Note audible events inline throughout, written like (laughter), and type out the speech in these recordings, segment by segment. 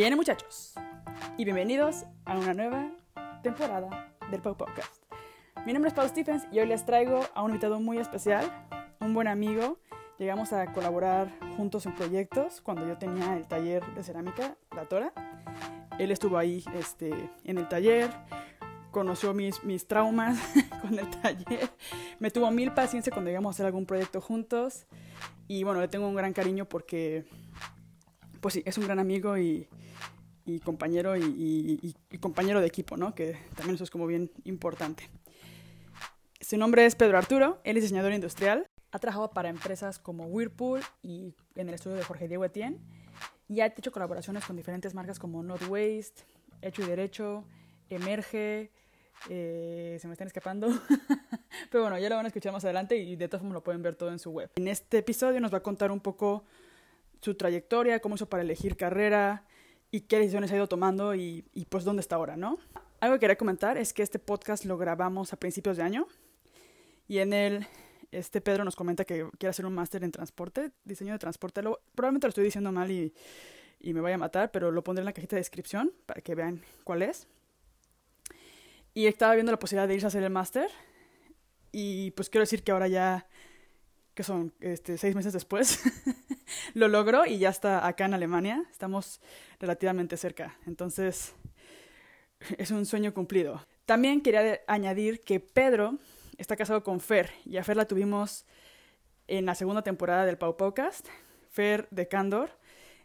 Bien, muchachos, y bienvenidos a una nueva temporada del Pau Podcast. Mi nombre es Paul Stephens y hoy les traigo a un invitado muy especial, un buen amigo. Llegamos a colaborar juntos en proyectos cuando yo tenía el taller de cerámica, La Tora. Él estuvo ahí este, en el taller, conoció mis, mis traumas (laughs) con el taller, me tuvo mil paciencia cuando llegamos a hacer algún proyecto juntos y bueno, le tengo un gran cariño porque, pues sí, es un gran amigo y, y compañero y, y, y, compañero de equipo, ¿no? Que también eso es como bien importante. Su nombre es Pedro Arturo, él es diseñador industrial, ha trabajado para empresas como Whirlpool y en el estudio de Jorge Diego Etienne y ha hecho colaboraciones con diferentes marcas como Not Waste, Hecho y Derecho, Emerge, eh, se me están escapando. (laughs) Pero bueno, ya lo van a escuchar más adelante y de todas formas lo pueden ver todo en su web. En este episodio nos va a contar un poco su trayectoria, cómo hizo para elegir carrera y qué decisiones ha ido tomando y, y pues dónde está ahora, ¿no? Algo que quería comentar es que este podcast lo grabamos a principios de año y en él este Pedro nos comenta que quiere hacer un máster en transporte, diseño de transporte. Lo, probablemente lo estoy diciendo mal y, y me vaya a matar, pero lo pondré en la cajita de descripción para que vean cuál es. Y estaba viendo la posibilidad de irse a hacer el máster. Y pues quiero decir que ahora ya, que son este, seis meses después, (laughs) lo logró y ya está acá en Alemania. Estamos relativamente cerca. Entonces, es un sueño cumplido. También quería añadir que Pedro está casado con Fer. Y a Fer la tuvimos en la segunda temporada del Pau Podcast. Fer de Candor.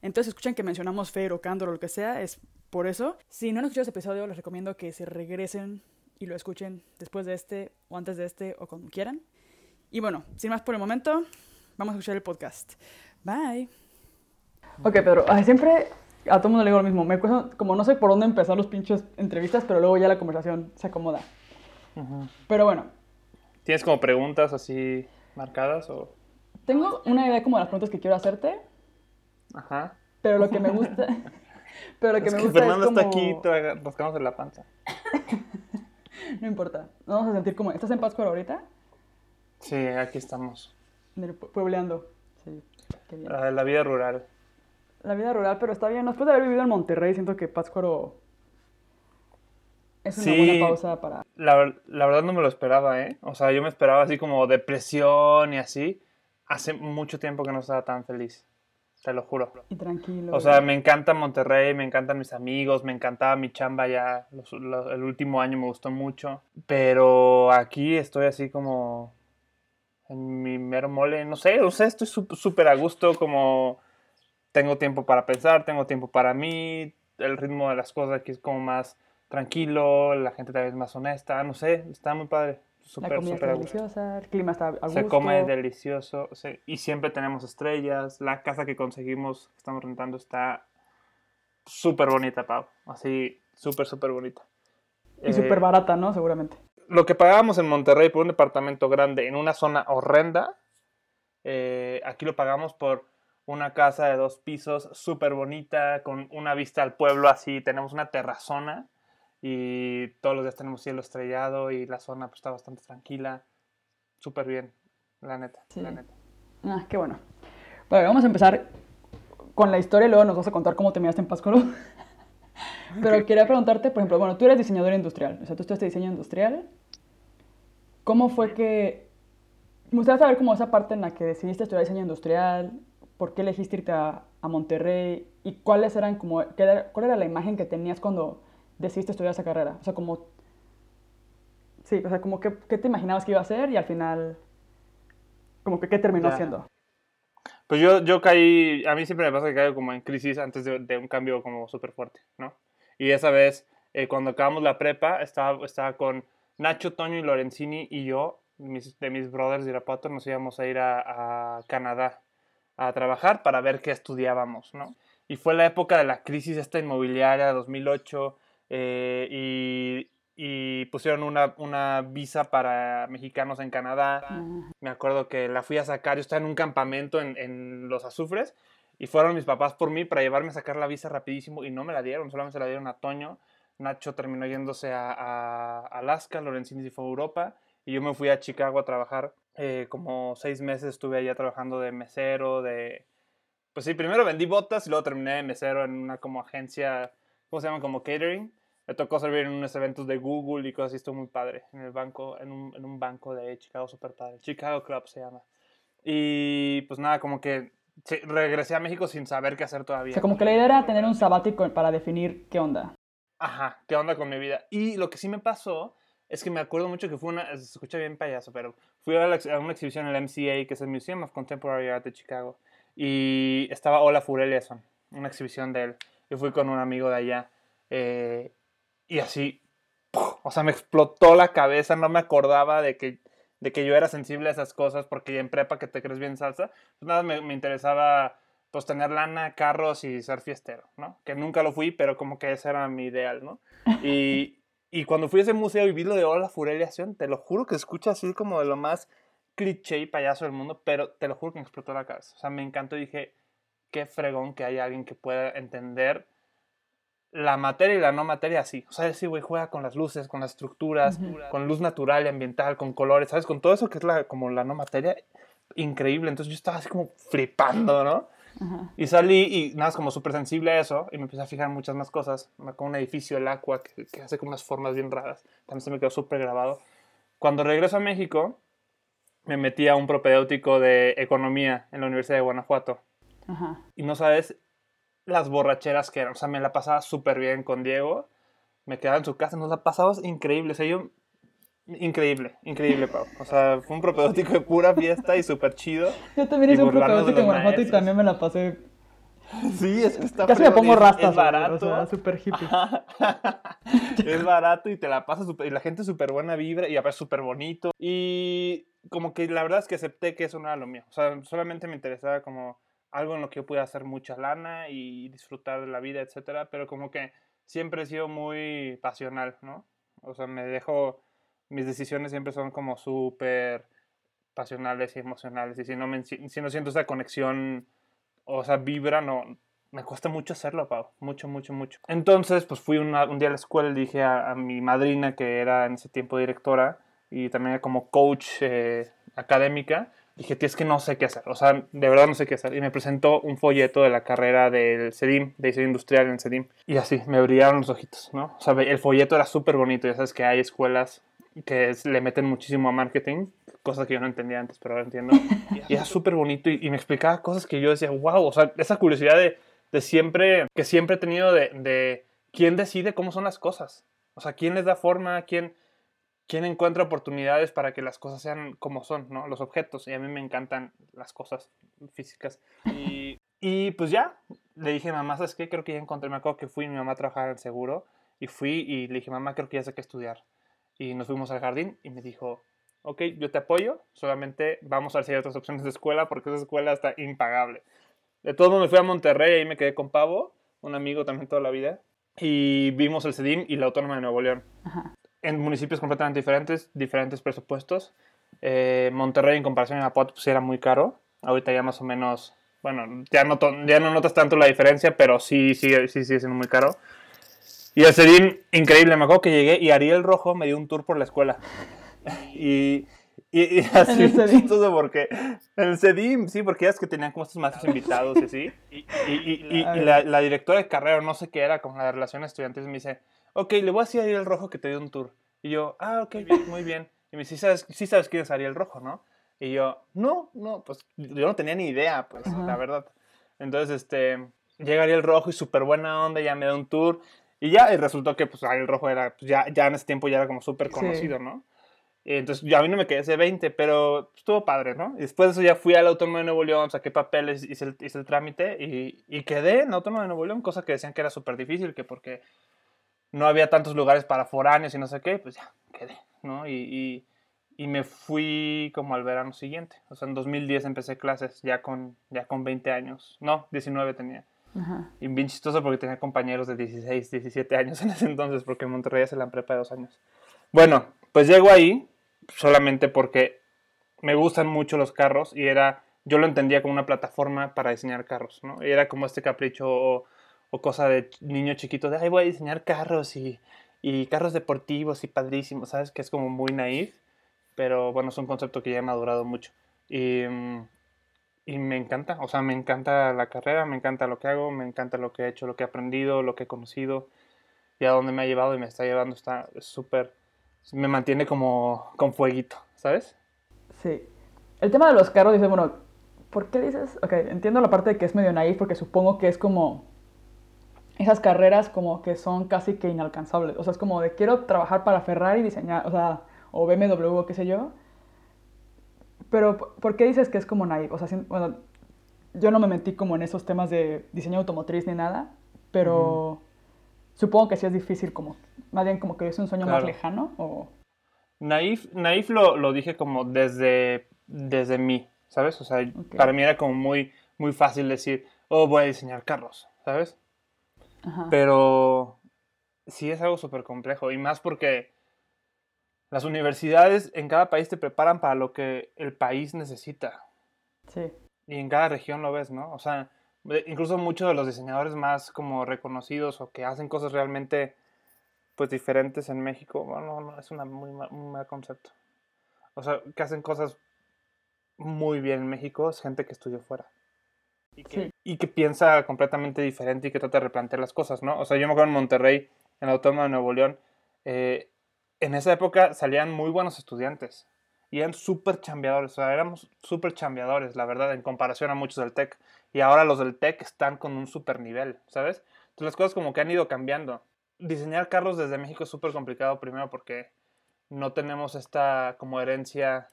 Entonces escuchan que mencionamos Fer o Candor o lo que sea, es por eso. Si no han escuchado ese episodio, les recomiendo que se regresen y lo escuchen después de este o antes de este o como quieran. Y bueno, sin más por el momento, vamos a escuchar el podcast. Bye. Ok, Pedro, siempre a todo mundo le digo lo mismo. Me cuesta, como no sé por dónde empezar los pinches entrevistas, pero luego ya la conversación se acomoda. Uh -huh. Pero bueno. ¿Tienes como preguntas así marcadas o...? Tengo una idea como de las preguntas que quiero hacerte. Ajá. Pero lo que me gusta... (laughs) pero lo que es me que gusta Fernando es como... está aquí en la panza. (laughs) no importa. Nos vamos a sentir como... ¿Estás en Pátzcuaro ahorita? Sí, aquí estamos. Puebleando. Sí, qué bien. La, la vida rural. La vida rural, pero está bien. Después de haber vivido en Monterrey, siento que Pátzcuaro es una Sí. buena pausa para... La, la verdad no me lo esperaba, ¿eh? O sea, yo me esperaba así como depresión y así. Hace mucho tiempo que no estaba tan feliz. Te lo juro. Y tranquilo. O sea, me encanta Monterrey, me encantan mis amigos, me encantaba mi chamba ya. los- los- el último año me gustó mucho. Pero aquí estoy así como en mi mero mole. No sé, o sea, estoy súper a gusto. Como tengo tiempo para pensar, tengo tiempo para mí. El ritmo de las cosas aquí es como más tranquilo. La gente también es más honesta. No sé, está muy padre. la Súper, comida súper está a gusto. deliciosa, el clima está a gusto. Se come delicioso sí, y siempre tenemos estrellas. La casa que conseguimos, que estamos rentando, está súper bonita, Pau. Así, súper, súper bonita. Y Eh, súper barata, ¿no? Seguramente. Lo que pagábamos en Monterrey por un departamento grande en una zona horrenda, eh, aquí lo pagamos por una casa de dos pisos súper bonita, con una vista al pueblo así. Tenemos una terrazona y todos los días tenemos cielo estrellado y la zona pues, está bastante tranquila. Súper bien, la neta, Sí. la neta. Ah, qué bueno. Bueno, vamos a empezar con la historia y luego nos vas a contar cómo te miraste en Pátzcuaro. Pero quería preguntarte, por ejemplo, bueno, tú eres diseñador industrial, o sea, tú estudiaste diseño industrial. ¿Cómo fue que... Me gustaría saber cómo esa parte en la que decidiste estudiar diseño industrial, por qué elegiste irte a, a Monterrey y cuáles eran como... qué era- ¿Cuál era la imagen que tenías cuando decidiste estudiar esa carrera? O sea, como... Sí, o sea, como qué, qué te imaginabas que iba a hacer y al final... Como que qué terminó siendo. Pues yo, yo caí, a mí siempre me pasa que caigo como en crisis antes de, de un cambio como súper fuerte, ¿no? Y esa vez, eh, cuando acabamos la prepa, estaba, estaba con Nacho, Toño y Lorenzini y yo, mis, de mis brothers de Irapuato, nos íbamos a ir a, a Canadá a trabajar para ver qué estudiábamos, ¿no? Y fue la época de la crisis esta inmobiliaria de 2008 eh, y, y pusieron una, una visa para mexicanos en Canadá. Me acuerdo que la fui a sacar, yo estaba en un campamento en, en Los Azufres y fueron mis papás por mí para llevarme a sacar la visa rapidísimo y no me la dieron, solamente se la dieron a Toño. Nacho terminó yéndose a, Alaska, Lorenzini se fue a Europa y yo me fui a Chicago a trabajar. eh, como seis meses estuve allá trabajando de mesero, de, pues sí, primero vendí botas y luego terminé de mesero en una como agencia, ¿cómo se llama? Como catering. Me tocó servir en unos eventos de Google y cosas así, estuvo muy padre. En el banco, en un, en un banco de Chicago, súper padre. Chicago Club se llama. Y pues nada, como que sí, regresé a México sin saber qué hacer O todavía. sea, como que la idea era tener un sabático para definir qué onda. Ajá, ¿qué onda con mi vida? Y lo que sí me pasó es que me acuerdo mucho que fue una, se escucha bien payaso, pero fui a, la una exhibición en el MCA, que es el Museum of Contemporary Art de Chicago, y estaba Olaf Eliasson, una exhibición de él. Yo fui con un amigo de allá, eh, y así, ¡puf! o sea, me explotó la cabeza, no me acordaba de que, de que yo era sensible a esas cosas, porque en prepa que te crees bien salsa, pues nada, me, me interesaba pues tener lana, carros y ser fiestero, ¿no? Que nunca lo fui, pero como que ese era mi ideal, ¿no? Y, y cuando fui a ese museo y vi lo de Hola Fureliación, te lo juro que escucha así como de lo más cliché y payaso del mundo, pero te lo juro que me explotó la cabeza. O sea, me encantó y dije, qué fregón que haya alguien que pueda entender la materia y la no materia así. O sea, ese güey juega con las luces, con las estructuras, con luz natural y ambiental, con colores, ¿sabes? Con todo eso que es la, como la no materia, increíble. Entonces yo estaba así como flipando, ¿no? Ajá. Y salí y nada, como súper sensible a eso y me empecé a fijar en muchas más cosas. Acuerdo un edificio, el Aqua, que, que hace como unas formas bien raras. También se me quedó súper grabado. Cuando regreso a México, me metí a un propedéutico de economía en la Universidad de Guanajuato. Ajá. Y no sabes las borracheras que eran. O sea, me la pasaba súper bien con Diego. Me quedaba en su casa, nos la pasamos increíble. O sea, yo... Increíble, increíble, Pau. O sea, fue un propedéutico de pura fiesta y súper chido. Yo también hice un propedéutico en Guanajuato y también me la pasé. Sí, es que está Casi me pongo rastas, Es barato. O sea, súper hippie. (laughs) es barato y te la pasas súper. Y la gente súper buena vibra y aparte súper bonito. Y como que la verdad es que acepté que eso no era lo mío. O sea, solamente me interesaba como algo en lo que yo pudiera hacer mucha lana y disfrutar de la vida, etcétera. Pero como que siempre he sido muy pasional, ¿no? O sea, me dejo. Mis decisiones siempre son como súper pasionales y emocionales. Y si no, me, si no siento esa conexión, o sea, vibra, no, me cuesta mucho hacerlo, Pau. Mucho, mucho, mucho. Entonces, pues fui una- un día a la escuela y dije a, a mi madrina, que era en ese tiempo directora y también como coach eh, académica, dije, tío, es que no sé qué hacer. O sea, de verdad no sé qué hacer. Y me presentó un folleto de la carrera del CEDIM, de diseño industrial en CEDIM. Y así, me brillaron los ojitos, ¿no? O sea, el folleto era súper bonito. Ya sabes que hay escuelas que es- le meten muchísimo a marketing, cosas que yo no entendía antes, pero ahora entiendo. (laughs) Y era súper bonito y, y me explicaba cosas que yo decía, wow, o sea, esa curiosidad de, de siempre, que siempre he tenido de, de quién decide cómo son las cosas. O sea, quién les da forma, quién, quién encuentra oportunidades para que las cosas sean como son, ¿no? Los objetos. Y a mí me encantan las cosas físicas. Y, (laughs) y pues ya, le dije, mamá, ¿sabes qué? Creo que ya encontré, me acuerdo que fui, mi mamá trabajaba en el seguro, y fui y le dije, mamá, creo que ya sé qué estudiar. Y nos fuimos al jardín y me dijo, ok, yo te apoyo, solamente vamos a ver si hay otras opciones de escuela porque esa escuela está impagable. De todos modos me fui a Monterrey y ahí me quedé con Pavo, un amigo también toda la vida, y vimos el CEDIM y la Autónoma de Nuevo León. Ajá. En municipios completamente diferentes, diferentes presupuestos. Eh, Monterrey en comparación a Irapuato pues sí era muy caro, ahorita ya más o menos, bueno, ya no, to- ya no notas tanto la diferencia, pero sí, sí, sí sigue siendo muy caro. Y el CEDIM, increíble, me acuerdo que llegué y Ariel Rojo me dio un tour por la escuela. (laughs) Y, y, y (laughs) así, el CEDIM. chistoso porque en el CEDIM, sí, porque ya es que tenían como estos maestros invitados y así. (laughs) Y, y- y- y- y la, la directora de carrera, no sé qué era, con la de relaciones estudiantiles, me dice, ok, le voy a decir a Ariel Rojo que te dio un tour. Y yo, ah, ok, bien, muy bien. Y me dice, sí sabes, sí sabes quién es Ariel Rojo, ¿no? Y yo, no, no, pues yo no tenía ni idea, pues, Ajá. la verdad. Entonces, este, llega Ariel Rojo y súper buena onda, ya me da un tour. Y ya, y resultó que pues Ariel Rojo era, pues, ya, ya en ese tiempo ya era como súper Sí. conocido, ¿no? Y entonces ya a mí no me quedé ese 20, pero estuvo padre, ¿no? Y después de eso ya fui al Autónomo de Nuevo León, saqué papeles, hice el, hice el trámite y, y quedé en Autónomo de Nuevo León, cosa que decían que era súper difícil, que porque no había tantos lugares para foráneos y no sé qué, pues ya, quedé, ¿no? Y, y, y me fui como al verano siguiente. O sea, en 2010 empecé clases ya con, ya con 20 años. No, 19 tenía. Ajá. Y bien chistoso porque tenía compañeros de 16, 17 años en ese entonces, porque en Monterrey hace la prepa de dos años. Bueno, pues llego ahí solamente porque me gustan mucho los carros y era, yo lo entendía como una plataforma para diseñar carros, ¿no? Y era como este capricho o, cosa de ch- niño chiquito de, ay, voy a diseñar carros y, y carros deportivos y padrísimos, ¿sabes? Que es como muy naif, pero bueno, es un concepto que ya he madurado mucho. Y, mm, y me encanta, o sea, me encanta la carrera, me encanta lo que hago, me encanta lo que he hecho, lo que he aprendido, lo que he conocido y a dónde me ha llevado y me está llevando, está súper, me mantiene como con fueguito, ¿sabes? Sí. El tema de los carros, dice, bueno, ¿por qué dices? Ok, entiendo la parte de que es medio naif porque supongo que es como esas carreras como que son casi que inalcanzables. O sea, es como de quiero trabajar para Ferrari, diseñar, o sea, o BMW o qué sé yo. Pero, ¿por qué dices que es como naif? O sea, bueno, yo no me metí como en esos temas de diseño automotriz ni nada, pero supongo que sí es difícil como, más bien como que es un sueño más lejano o... Naif, naif lo, lo, dije como desde, desde mí, ¿sabes? O sea, para mí era como muy, muy fácil decir, oh, voy a diseñar carros, ¿sabes? Pero sí es algo súper complejo y más porque las universidades en cada país te preparan para lo que el país necesita. Sí. Y en cada región lo ves, ¿no? O sea, incluso muchos de los diseñadores más como reconocidos o que hacen cosas realmente pues diferentes en México, bueno, no, es una muy un mal concepto. O sea, que hacen cosas muy bien en México es gente que estudió fuera y que, y que piensa completamente diferente y que trata de replantear las cosas, ¿no? O sea, yo me acuerdo en Monterrey, en la Autónoma de Nuevo León, eh, en esa época salían muy buenos estudiantes y eran súper chambeadores, o sea, éramos súper chambeadores, la verdad, en comparación a muchos del TEC. Y ahora los del TEC están con un súper nivel, ¿sabes? Entonces las cosas como que han ido cambiando. Diseñar carros desde México es súper complicado, primero porque no tenemos esta como herencia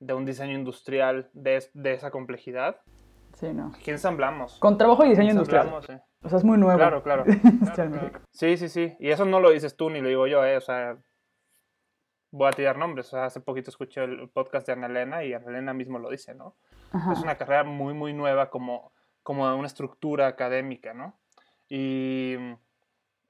de un diseño industrial de, de esa complejidad. Sí, no. Aquí ensamblamos. Con trabajo y diseño industrial. O sea, es muy nuevo. Claro, (laughs) claro. Sí, sí, sí. Y eso no lo dices tú ni lo digo yo, ¿eh? O sea, voy a tirar nombres. O sea, hace poquito escuché el podcast de Ana Elena y Ana Elena mismo lo dice, ¿no? Es una carrera muy, muy nueva como, como una estructura académica, ¿no? Y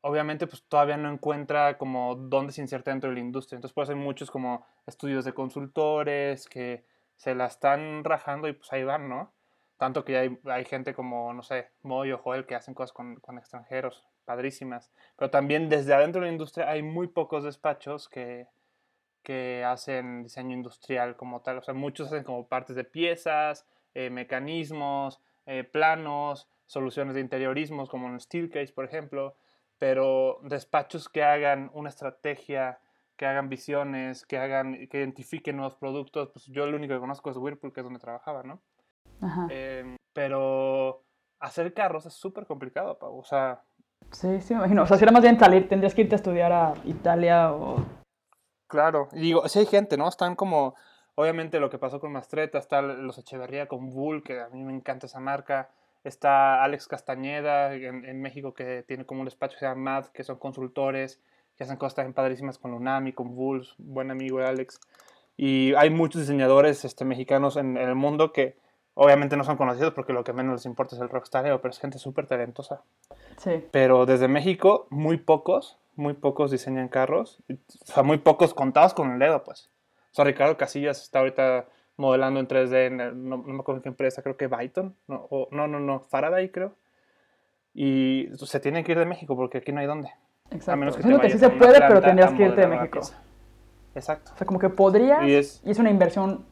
obviamente pues todavía no encuentra como dónde se inserta dentro de la industria. Entonces puede ser muchos como estudios de consultores que se la están rajando y pues ahí van, ¿no? Tanto que hay, hay gente como, no sé, Moy o Joel que hacen cosas con, con, extranjeros, padrísimas. Pero también desde adentro de la industria hay muy pocos despachos que, que hacen diseño industrial como tal. O sea, muchos hacen como partes de piezas, eh, mecanismos, eh, planos, soluciones de interiorismos como en Steelcase, por ejemplo. Pero despachos que hagan una estrategia, que hagan visiones, que hagan, que identifiquen nuevos productos, pues yo lo único que conozco es Whirlpool, que es donde trabajaba, ¿no? Em, pero hacer carros es súper complicado, Pau. O sea. Sí, sí, me imagino. O sea, si era más bien salir, tendrías que irte a estudiar a Italia o. Claro. Y digo, si hay gente, ¿no? Están como. Obviamente lo que pasó con Mastreta, está los Echeverría con Bull, que a mí me encanta esa marca. Está Alex Castañeda en, México, que tiene como un despacho que se llama MAD, que son consultores, que hacen cosas también padrísimas con Lunami, con Bulls, buen amigo de Alex. Y hay muchos diseñadores este, mexicanos en el mundo que Obviamente no son conocidos porque lo que menos les importa es el rockstareo, pero es gente súper talentosa. Sí. Pero desde México, muy pocos, muy pocos diseñan carros. O sea, muy pocos contados con el dedo, pues. O sea, Ricardo Casillas está ahorita modelando en 3D, no, me acuerdo en qué empresa, creo que Byton. No, no, no, no, Faraday creo. Y se tienen que ir de México porque aquí no hay dónde. Exacto. A menos que, que sí se puede, pero tendrías que irte de México. Exacto. O sea, como que podrías, y es, y es una inversión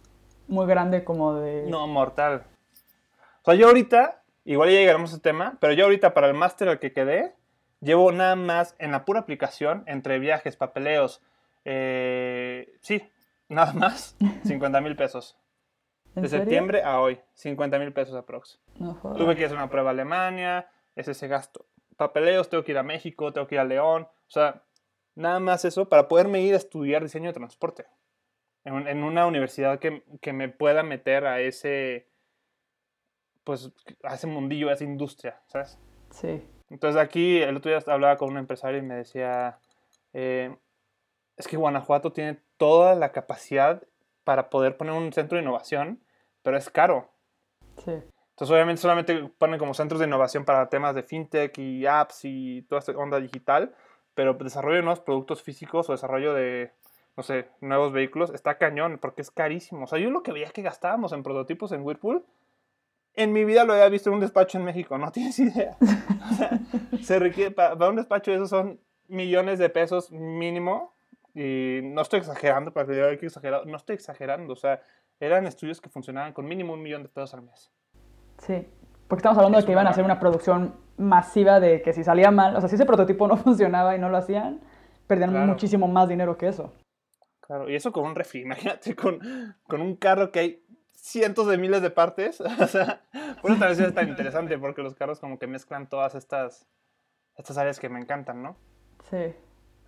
muy grande como de... No, mortal. O sea, yo ahorita, igual ya llegaremos a ese tema, pero yo ahorita para el máster al que quedé, llevo nada más en la pura aplicación, entre viajes, papeleos, eh, sí, nada más, (laughs) 50 mil pesos. De septiembre a hoy, 50 mil pesos aprox. No Tuve que hacer una prueba a Alemania, es ese gasto. Papeleos, tengo que ir a México, tengo que ir a León, o sea, nada más eso para poderme ir a estudiar diseño de transporte en, una universidad que, que, me pueda meter a ese, pues, a ese mundillo, a esa industria, ¿sabes? Sí. Entonces aquí el otro día hablaba con un empresario y me decía, eh, es que Guanajuato tiene toda la capacidad para poder poner un centro de innovación, pero es caro. Sí. Entonces obviamente solamente ponen como centros de innovación para temas de fintech y apps y toda esta onda digital, pero desarrollo de nuevos productos físicos o desarrollo de no sé, nuevos vehículos, está cañón, porque es carísimo. O sea, yo lo que veía que gastábamos en prototipos en Whirlpool, en mi vida lo había visto en un despacho en México, no (laughs) tienes idea. O sea, se requiere, para, un despacho esos son millones de pesos mínimo, y no estoy exagerando, para que diga que exagerado, no estoy exagerando, o sea, eran estudios que funcionaban con mínimo un millón de pesos al mes. Sí, porque estamos hablando Es de que iban a hacer una producción masiva de que si salía mal, o sea, si ese prototipo (laughs) no funcionaba y no lo hacían, perdían Claro. muchísimo más dinero que eso. Claro, y eso con un refri, (laughs) imagínate, con, con un carro que hay cientos de miles de partes. (laughs) O sea, por eso también es tan interesante, porque los carros como que mezclan todas estas, estas áreas que me encantan, ¿no? Sí.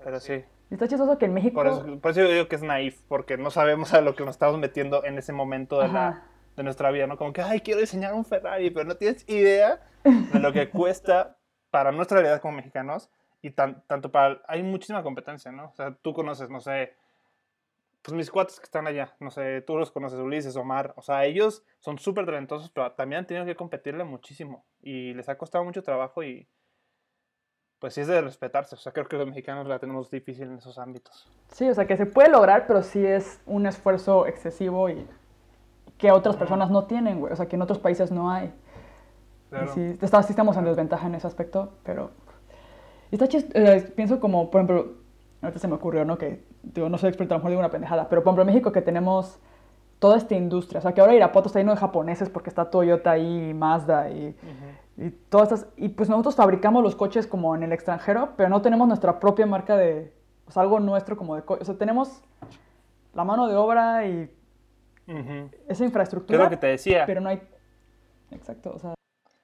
Pero sí, está chistoso que en México... por eso, por eso yo digo que es naif, porque no sabemos a lo que nos estamos metiendo en ese momento de, la, de nuestra vida, ¿no? Como que, ay, quiero diseñar un Ferrari, pero no tienes idea de lo que cuesta para nuestra realidad como mexicanos y tan- tanto para... Hay muchísima competencia, ¿no? O sea, tú conoces, no sé, pues mis cuates que están allá, no sé, tú los conoces, Ulises, Omar, o sea, ellos son súper talentosos, pero también han tenido que competirle muchísimo y les ha costado mucho trabajo y pues sí es de respetarse, o sea, creo que los mexicanos la tenemos difícil en esos ámbitos. Sí, o sea, que se puede lograr, pero sí es un esfuerzo excesivo y que otras personas no tienen, güey. O sea, que en otros países no hay. Y sí, está- sí estamos en desventaja en ese aspecto, pero... Está chis- eh, pienso como, por ejemplo, ahorita se me ocurrió, ¿no? Que, digo, no soy experto, a lo mejor digo una pendejada, pero por ejemplo en México que tenemos toda esta industria, o sea, que ahora Irapuato está lleno de japoneses porque está Toyota ahí, Mazda y, Ujú. y todas estas... Y pues nosotros fabricamos los coches como en el extranjero, pero no tenemos nuestra propia marca de... O sea, algo nuestro como de... co- O sea, tenemos la mano de obra y esa ¿Qué es infraestructura, lo que te decía? pero no hay... Exacto, o sea...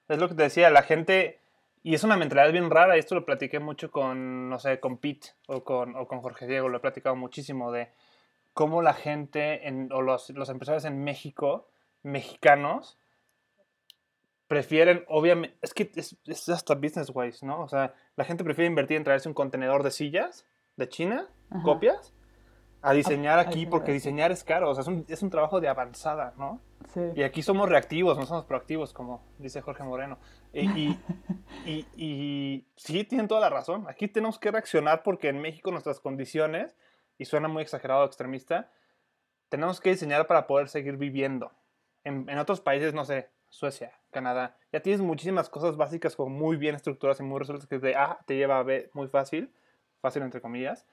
Es lo que te decía, la gente, y es una mentalidad bien rara, y esto lo platiqué mucho con, no sé, con Pete o con, o con Jorge Diego, lo he platicado muchísimo de cómo la gente en- o los, los empresarios en México, mexicanos, prefieren, obviamente, es que es, es hasta business wise, ¿no? O sea, la gente prefiere invertir en traerse un contenedor de sillas de China, Ajá. copias, a diseñar aquí, porque diseñar es caro, o sea, es un, es un trabajo de avanzada, ¿no? Sí. Y aquí somos reactivos, no somos proactivos, como dice Jorge Moreno. Y, y, y- sí, tienen toda la razón. Aquí tenemos que reaccionar porque en México nuestras condiciones, y suena muy exagerado extremista, tenemos que diseñar para poder seguir viviendo. En, en otros países, no sé, Suecia, Canadá, ya tienes muchísimas cosas básicas como muy bien estructuradas y muy resueltas que de A te lleva a B muy fácil, fácil entre comillas,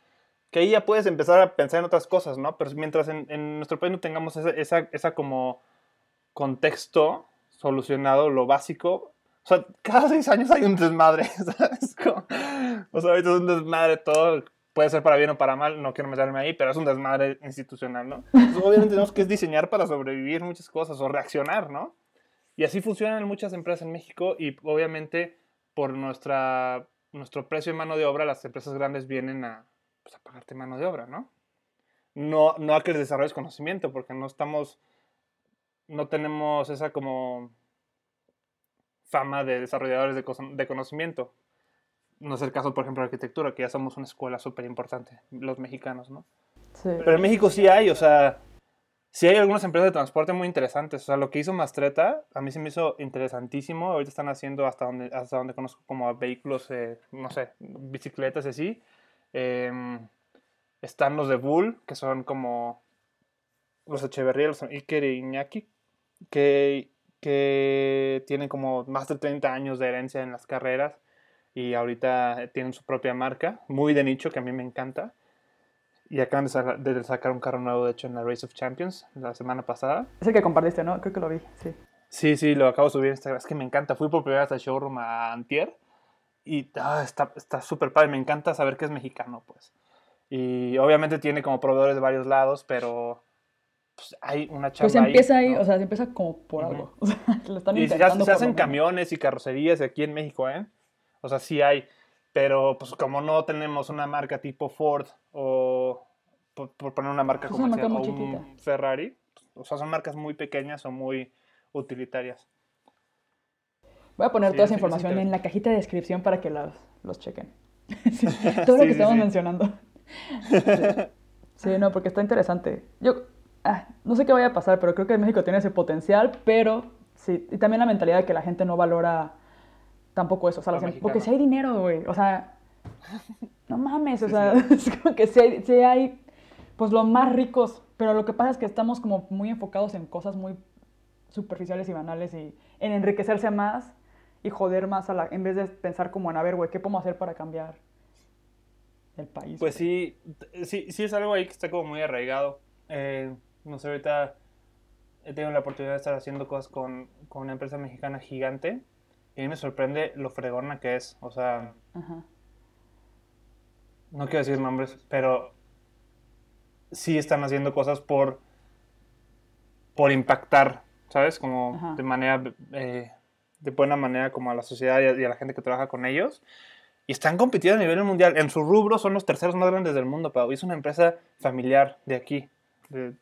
que ahí ya puedes empezar a pensar en otras cosas, ¿no? Pero mientras en, en nuestro país no tengamos esa, esa, esa como contexto solucionado, lo básico. O sea, cada seis años hay un desmadre, (laughs) ¿sabes? Como- o sea, ahorita es un desmadre todo. Puede ser para bien o para mal, no quiero meterme ahí, pero es un desmadre institucional, ¿no? Entonces, obviamente tenemos que diseñar para sobrevivir muchas cosas o reaccionar, ¿no? Y así funcionan muchas empresas en México y obviamente por nuestra, nuestro precio de mano de obra, las empresas grandes vienen a, pues, a pagarte mano de obra, ¿no? No, no a que les desarrolles conocimiento, porque no estamos, no tenemos esa como fama de desarrolladores de, de conocimiento. No es el caso, por ejemplo, de arquitectura, que ya somos una escuela súper importante, los mexicanos, ¿no? Sí. Pero en México sí hay, o sea, sí hay algunas empresas de transporte muy interesantes. O sea, lo que hizo Mastreta, a mí se me hizo interesantísimo. Ahorita están haciendo hasta donde, hasta donde conozco como vehículos, eh, no sé, bicicletas y así. Em, están los de Bull, que son como los Echeverría, los Iker y Iñaki, que, que tienen como más de 30 años de herencia en las carreras y ahorita tienen su propia marca, muy de nicho, que a mí me encanta. Y acaban de, sa- de sacar un carro nuevo, de hecho, en la Race of Champions la semana pasada. Es el que compartiste, ¿no? Creo que lo vi, sí. Sí, sí, lo acabo de subir en Instagram. Es que me encanta. Fui por primera vez al showroom a Antier. Y ah, está está súper padre. Me encanta saber que es mexicano, pues. Y obviamente tiene como proveedores de varios lados, pero pues, hay una chava Pues empieza ahí, ¿no? o sea, se empieza como por algo. (laughs) O sea, lo están Y se, se hacen camiones y carrocerías aquí en México, ¿eh? O sea, sí hay. Pero pues como no tenemos una marca tipo Ford o por, por poner una marca Es una marca comercial o un Ferrari, o sea, son marcas muy pequeñas o muy utilitarias. Voy a poner Sí, toda esa sí, información sí. en la cajita de descripción para que los, los chequen. (laughs) (laughs) Todo lo que estamos mencionando. Sí. Sí, no, porque está interesante. Yo ah, no sé qué vaya a pasar, pero creo que México tiene ese potencial, pero sí, y también la mentalidad de que la gente no valora tampoco eso. O sea, gente- porque si hay dinero, güey, o sea, (laughs) no mames, o sea, (laughs) es como que si hay, pues los más ricos, pero lo que pasa es que estamos como muy enfocados en cosas muy superficiales y banales y en enriquecerse más y joder más a la, en vez de pensar como en, a ver, güey, ¿qué podemos hacer para cambiar el país? Pues sí, sí, sí es algo ahí que está como muy arraigado. Eh, no sé, ahorita he tenido la oportunidad de estar haciendo cosas con, con una empresa mexicana gigante y a mí me sorprende lo fregona que es. O sea, Ajá. no quiero decir nombres, pero sí están haciendo cosas por, por impactar, ¿sabes? Como Ajá. de manera, eh, de buena manera como a la sociedad y a, y a la gente que trabaja con ellos. Y están compitiendo a nivel mundial. En su rubro son los terceros más grandes del mundo, Pau. Y es una empresa familiar de aquí, de,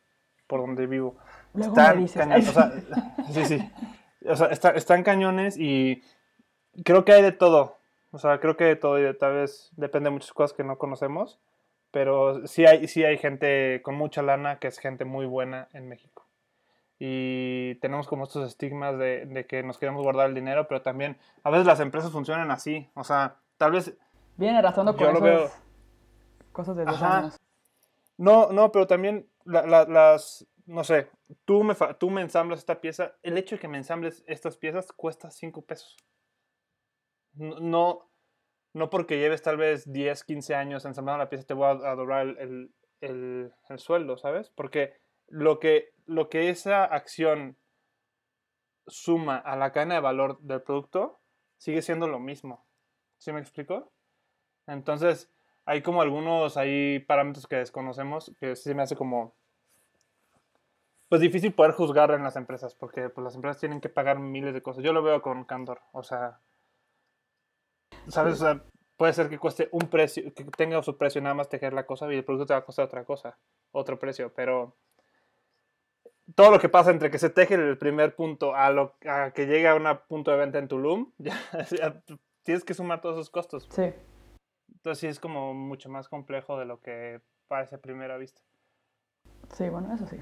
por donde vivo. Luego Están me dices. cañones, o sea, (laughs) sí, sí. O sea, está- están cañones y creo que hay de todo. O sea, creo que de todo y de- tal vez depende de muchas cosas que no conocemos. Pero sí hay, sí hay gente con mucha lana que es gente muy buena en México. Y tenemos como estos estigmas de, de que nos queremos guardar el dinero, pero también a veces las empresas funcionan así. O sea, tal vez Vienen arrastrando con veo. cosas de 10 Ajá. años. No, no, pero también la- la- las, no sé, tú me, tú me ensamblas esta pieza, el hecho de que me ensambles estas piezas cuesta 5 pesos. No, no, porque lleves tal vez 10, 15 años ensamblando la pieza te voy a, a doblar el, el- el- el sueldo, ¿sabes? Porque lo que, lo que esa acción suma a la cadena de valor del producto sigue siendo lo mismo. ¿Sí me explico? Entonces, hay como algunos hay parámetros que desconocemos que sí me hace como pues difícil poder juzgar en las empresas porque pues las empresas tienen que pagar miles de cosas. Yo lo veo con candor, o sea, sabes, o sea, puede ser que cueste un precio, que tenga su precio nada más tejer la cosa y el producto te va a costar otra cosa, otro precio, pero todo lo que pasa entre que se teje el primer punto a lo a que llega a un punto de venta en Tulum, (laughs) ya, ya tienes que sumar todos esos costos. Sí. Entonces sí es como mucho más complejo de lo que parece a primera vista. Sí, bueno, eso sí.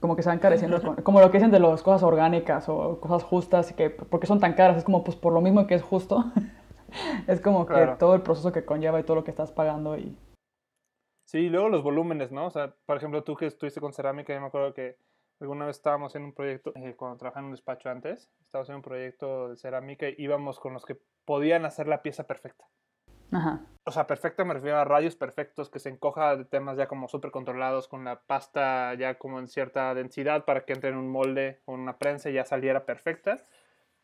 Como que se van careciendo, con- como lo que dicen de las cosas orgánicas o cosas justas, y que porque son tan caras, es como pues por lo mismo que es justo, (laughs) es como que Claro. todo el proceso que conlleva y todo lo que estás pagando y... Sí, y luego los volúmenes, ¿no? O sea, por ejemplo, tú que estuviste con cerámica, yo me acuerdo que alguna vez estábamos en un proyecto, eh, cuando trabajaba en un despacho antes, estábamos en un proyecto de cerámica y íbamos con los que podían hacer la pieza perfecta. Ajá. O sea, perfecta me refiero a rayos perfectos, que se encoja de temas ya como súper controlados, con la pasta ya como en cierta densidad para que entre en un molde o en una prensa y ya saliera perfecta.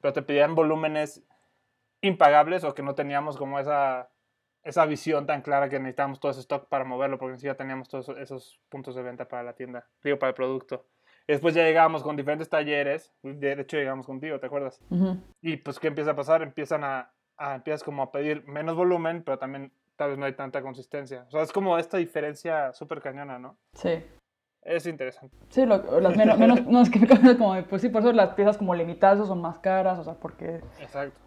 Pero te pedían volúmenes impagables o que no teníamos como esa, esa visión tan clara que necesitábamos todo ese stock para moverlo, porque ni siquiera teníamos todos esos- puntos de venta para la tienda, digo, para el producto. Después ya llegábamos con diferentes talleres, de hecho llegamos contigo, ¿te acuerdas? Y pues, ¿qué empieza a pasar? Empiezan a, a- empiezas como a pedir menos volumen, pero también tal vez no hay tanta consistencia. O sea, es como esta diferencia súper cañona, ¿no? Sí. Es interesante. Sí, lo- las menos, menos, (laughs) no, es que como, pues sí, por eso las piezas como limitadas son más caras, o sea, porque Exacto.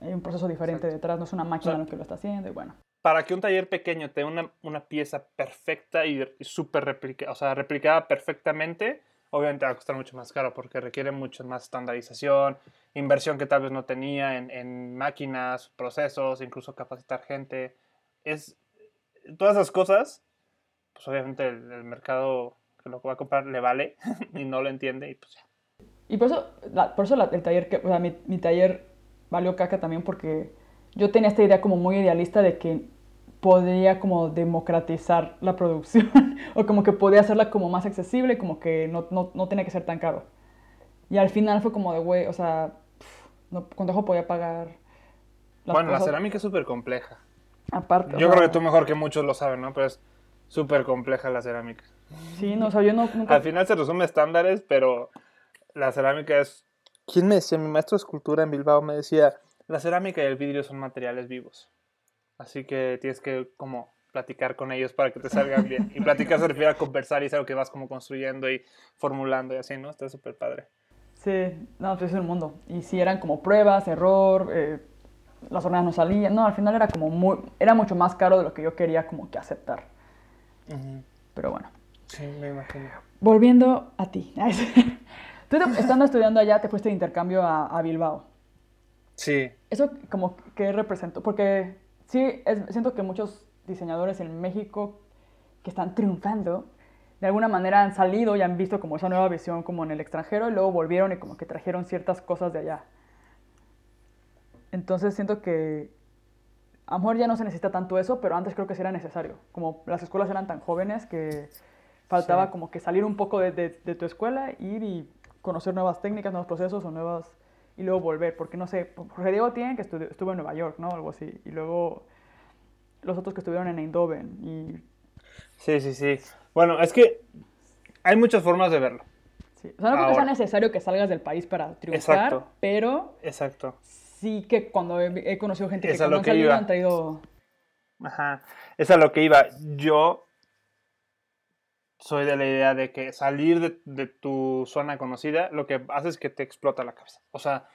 hay un proceso diferente Exacto. detrás, no es una máquina lo que lo está haciendo y bueno. Para que un taller pequeño tenga una, una pieza perfecta y, y súper replicada, o sea, replicada perfectamente, obviamente va a costar mucho más caro porque requiere mucho más estandarización, inversión que tal vez no tenía en, en máquinas, procesos, incluso capacitar gente. Es, todas esas cosas, pues obviamente el, el mercado que lo va a comprar le vale (laughs) y no lo entiende y pues ya. Y por eso, la- por eso la- el taller, que, o sea, mi, mi taller valió caca también porque yo tenía esta idea como muy idealista de que podría como democratizar la producción (laughs) o como que podía hacerla como más accesible, como que no, no, no tenía que ser tan caro. Y al final fue como de, güey, o sea, pf, no, podía pagar las Bueno, la cosas cerámica es súper compleja. aparte. o Yo sea, creo que tú mejor que muchos lo saben, ¿no? Pero es súper compleja la cerámica. Sí, no, o sea, yo no, nunca... Al final se resume estándares, pero la cerámica es... ¿Quién me decía? Mi maestro de escultura en Bilbao me decía, la cerámica y el vidrio son materiales vivos. Así que tienes que como platicar con ellos para que te salgan bien. Y platicar se refiere a conversar y es algo que vas como construyendo y formulando y así, ¿no? Está súper padre. Sí, no, pues es el mundo. Y sí, eran como pruebas, error, eh, las horneas no salían. No, al final era como muy, era mucho más caro de lo que yo quería como que aceptar. Pero bueno, Sí, me imagino. volviendo a ti. (laughs) Tú estando estudiando allá te fuiste de intercambio a, a Bilbao. Sí. ¿Eso como que representó? Porque sí, es- siento que muchos diseñadores en México que están triunfando, de alguna manera han salido y han visto como esa nueva visión como en el extranjero y luego volvieron y como que trajeron ciertas cosas de allá. Entonces siento que a lo mejor ya no se necesita tanto eso, pero antes creo que sí era necesario. Como las escuelas eran tan jóvenes que Faltaba Sí. como que salir un poco de, de- de tu escuela, ir y conocer nuevas técnicas, nuevos procesos o nuevas... Y luego volver, porque no sé, Jorge Diego tiene que estu- estuvo en Nueva York, ¿no? Algo así. Y luego los otros que estuvieron en Eindhoven. Y Sí, sí, sí. Bueno, es que hay muchas formas de verlo. sí. O sea, no creo que sea necesario que salgas del país para triunfar, Exacto. pero Exacto. sí que cuando he, he conocido gente que Es cuando lo han que salido iba. han traído... Ajá. Es a lo que iba. Yo soy de la idea de que salir de, tu zona conocida lo que hace es que te explota la cabeza. O sea,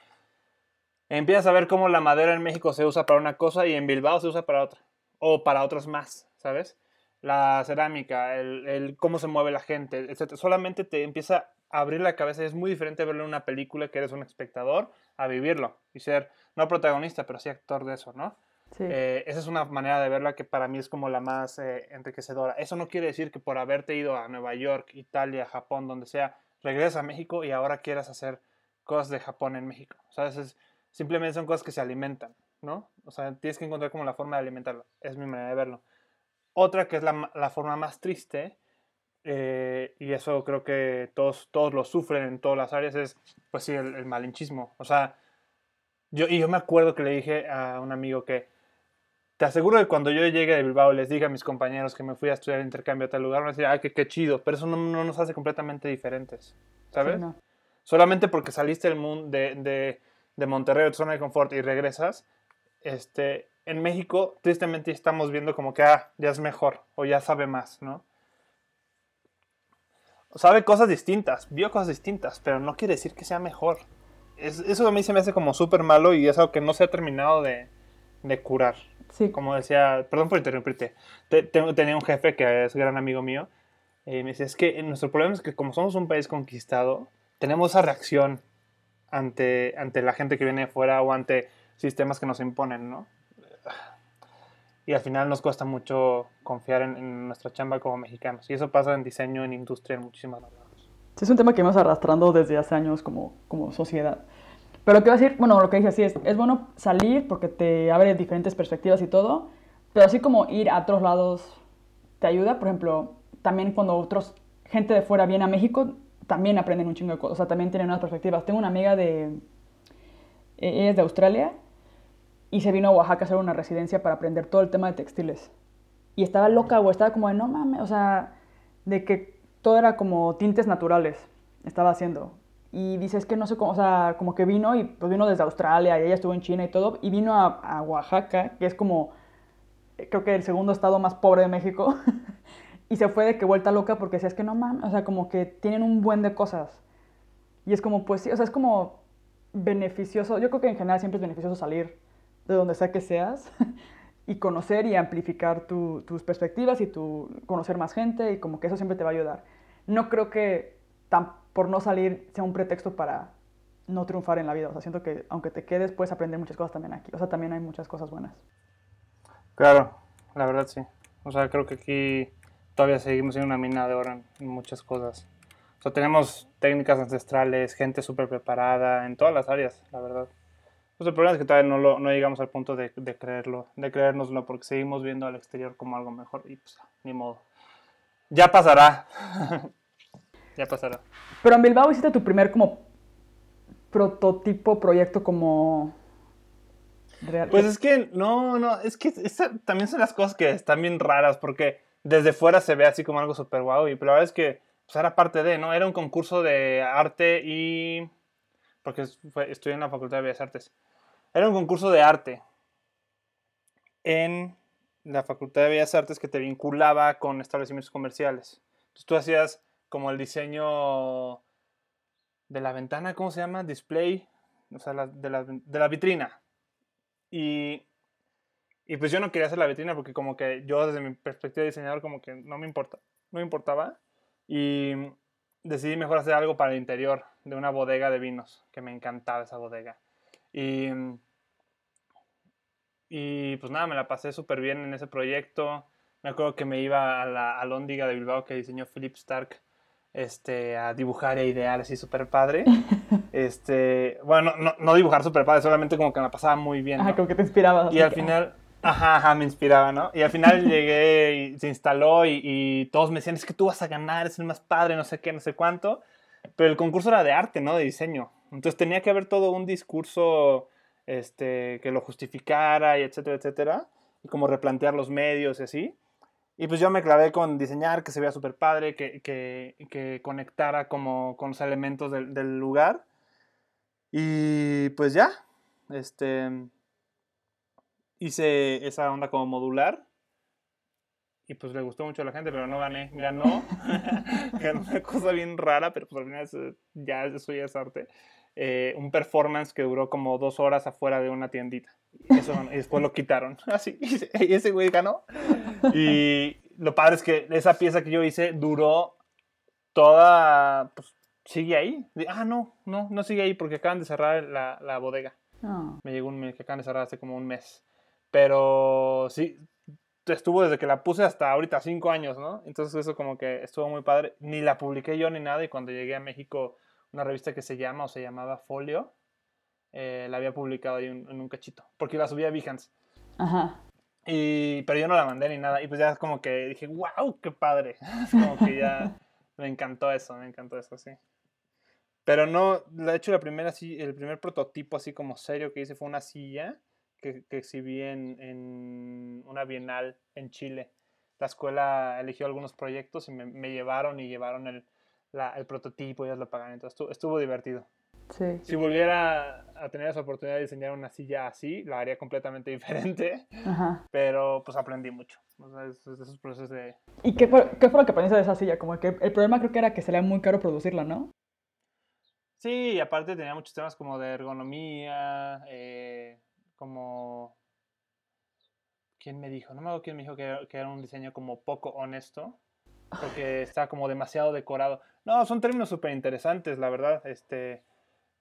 empiezas a ver cómo la madera en México se usa para una cosa y en Bilbao se usa para otra. O para otras más, ¿sabes? La cerámica, el, cómo se mueve la gente, etc. Solamente te empieza a abrir la cabeza es muy diferente verlo en una película que eres un espectador a vivirlo y ser, no protagonista, pero sí actor de eso, ¿no? Sí. Eh, esa es una manera de verla que para mí es como la más eh, enriquecedora. Eso no quiere decir que por haberte ido a Nueva York, Italia, Japón, donde sea, regresas a México y ahora quieras hacer cosas de Japón en México. O sea, es- simplemente son cosas que se alimentan, ¿no? O sea, tienes que encontrar como la forma de alimentarlo. Es mi manera de verlo. Otra que es la, la forma más triste, eh, y eso creo que todos, todos lo sufren en todas las áreas, es, pues sí, el, el malinchismo. O sea, yo, y yo me acuerdo que le dije a un amigo que te aseguro que cuando yo llegue de Bilbao les diga a mis compañeros que me fui a estudiar intercambio a tal lugar, van a decir, ay, qué, qué chido, pero eso no, no nos hace completamente diferentes, ¿sabes? Sí, no. Solamente porque saliste del mundo de, de, de Monterrey, de tu zona de confort, y regresas, este, en México, tristemente estamos viendo como que, ah, ya es mejor, o ya sabe más, ¿no? Sabe cosas distintas, vio cosas distintas, pero no quiere decir que sea mejor. Es- eso a mí se me hace como súper malo y es algo que no se ha terminado de, de curar. Sí, Como decía, perdón por interrumpirte, te- tenía un jefe que es gran amigo mío, y me decía, es que nuestro problema es que como somos un país conquistado, tenemos esa reacción ante, ante la gente que viene de fuera o ante sistemas que nos imponen, ¿no? Y al final nos cuesta mucho confiar en, en nuestra chamba como mexicanos. Y eso pasa en diseño, en industria, en muchísimas lados. Sí, es un tema que hemos arrastrando desde hace años como, como sociedad. Pero que iba a decir, bueno, lo que dije así es, es bueno salir porque te abre diferentes perspectivas y todo, pero así como ir a otros lados te ayuda. Por ejemplo, también cuando otros, gente de fuera viene a México, también aprenden un chingo de cosas, o sea, también tienen nuevas perspectivas. Tengo una amiga de, eh, ella es de Australia y se vino a Oaxaca a hacer una residencia para aprender todo el tema de textiles. Y estaba loca, güey, estaba como de, no mames, o sea, de que todo era como tintes naturales, estaba haciendo. Y dice, es que no sé cómo, o sea, como que vino y pues vino desde Australia y ella estuvo en China y todo, y vino a, a Oaxaca, que es como, eh, creo que el segundo estado más pobre de México, (laughs) y se fue de que vuelta loca porque decía, es que no mames, o sea, como que tienen un buen de cosas. Y es como, pues sí, o sea, es como beneficioso, yo creo que en general siempre es beneficioso salir de donde sea que seas (laughs) y conocer y amplificar tu- tus perspectivas y tu, conocer más gente y como que eso siempre te va a ayudar. No creo que tan, por no salir sea un pretexto para no triunfar en la vida. O sea, siento que aunque te quedes puedes aprender muchas cosas también aquí. O sea, también hay muchas cosas buenas. Claro, la verdad sí. O sea, creo que aquí todavía seguimos siendo una mina de oro en, muchas cosas. O sea, tenemos técnicas ancestrales, gente súper preparada en todas las áreas, la verdad. Pues el problema es que todavía no, llegamos al punto de, de creerlo, de creérnoslo, porque seguimos viendo al exterior como algo mejor y pues ni modo. Ya pasará. (laughs) ya pasará. Pero en Bilbao hiciste tu primer como prototipo, proyecto como real. Pues es que, no, no, es que también son las cosas que están bien raras, porque desde fuera se ve así como algo súper guau, y pero la verdad es que pues, era parte de, ¿no? Era un concurso de arte y... porque fue- estudié en la Facultad de Bellas Artes. Era un concurso de arte en la Facultad de Bellas Artes que te vinculaba con establecimientos comerciales. Entonces tú hacías como el diseño de la ventana, ¿cómo se llama? Display, o sea, de, la, de la vitrina. Y, y pues yo no quería hacer la vitrina porque como que yo desde mi perspectiva de diseñador como que no me importa, no me importaba. Y decidí mejor hacer algo para el interior de una bodega de vinos, que me encantaba esa bodega. Y, y pues nada, me la pasé súper bien en ese proyecto. Me acuerdo que me iba a la Alhóndiga de Bilbao que diseñó Philip Stark este, a dibujar e idear así súper padre. (laughs) este, bueno, no, no dibujar súper padre, solamente como que me pasaba muy bien. Ajá, ¿no? como que te inspirabas. Y al que, final, Ajá, ajá, me inspiraba, ¿no? Y al final (laughs) llegué y se instaló y, y, todos me decían, es que tú vas a ganar, es el más padre, no sé qué, no sé cuánto. Pero el concurso era de arte, ¿no? De diseño. Entonces tenía que haber todo un discurso este, que lo justificara y etcétera, etcétera. Y como replantear los medios y así. Y pues yo me clavé con diseñar, que se vea súper padre, que, que, que, conectara como con los elementos del, del lugar. Y pues ya, este, hice esa onda como modular. Y pues le gustó mucho a la gente, pero no gané. Ganó. (laughs) Ganó una cosa bien rara, pero pues al final ya eso ya es arte. Eh, un performance que duró como dos horas afuera de una tiendita. Eso, y después lo quitaron. (laughs) Así, y ese güey ganó. Y lo padre es que esa pieza que yo hice duró toda, pues sigue ahí. Ah, no, no, no sigue ahí porque acaban de cerrar la, la bodega. Oh. Me llegó un mes que acaban de cerrar hace como un mes. Pero sí, estuvo desde que la puse hasta ahorita, cinco años, ¿no? Entonces eso como que estuvo muy padre. Ni la publiqué yo ni nada y cuando llegué a México, una revista que se llama o se llamaba Folio, eh, la había publicado ahí en, en, un cachito, porque la subía a Behance. Ajá. Y, pero yo no la mandé ni nada. Y pues ya como que dije, wow, qué padre. (laughs) como que ya me encantó eso, me encantó eso, sí. Pero no, de hecho la primera, el primer prototipo así como serio que hice fue una silla que, que exhibí en, en, una bienal en Chile. La escuela eligió algunos proyectos y me, llevaron y llevaron el, la, el prototipo y ellos lo pagaron. Entonces estuvo, estuvo divertido. Sí. Si volviera a tener esa oportunidad de diseñar una silla así, la haría completamente (laughs) diferente. Ajá. Pero pues aprendí mucho. O sea, es, es esos procesos de... ¿Y qué fue, qué fue lo que aprendiste de esa silla? Como que el problema creo que era que sería muy caro producirla, ¿no? Sí, y aparte tenía muchos temas como de ergonomía, eh, como... ¿Quién me dijo? No me acuerdo quién me dijo que, que era un diseño como poco honesto, porque (sighs) está como demasiado decorado. No, son términos súper interesantes, la verdad. Este,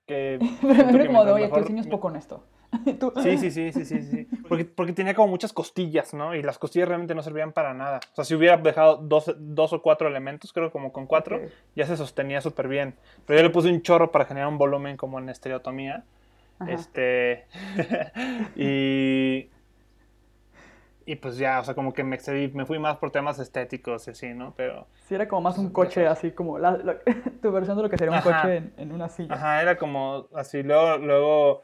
que... (laughs) Pero como de, oye, mejor... tu diseño es poco honesto. (laughs) ¿Tú? Sí, sí, sí, sí, sí, sí. Porque, porque tenía como muchas costillas, ¿no? Y las costillas realmente no servían para nada. O sea, si hubiera dejado dos, dos o cuatro elementos, creo como con cuatro, okay. ya se sostenía súper bien. Pero yo le puse un chorro para generar un volumen como en estereotomía. Ajá. Este. (laughs) y. Y pues ya, o sea, como que me excedí, me fui más por temas estéticos y así, ¿no? Pero... Sí, era como más un coche, así como la, la, (laughs) tu versión de lo que sería un Ajá. coche en, en, una silla. Ajá, era como así, luego, luego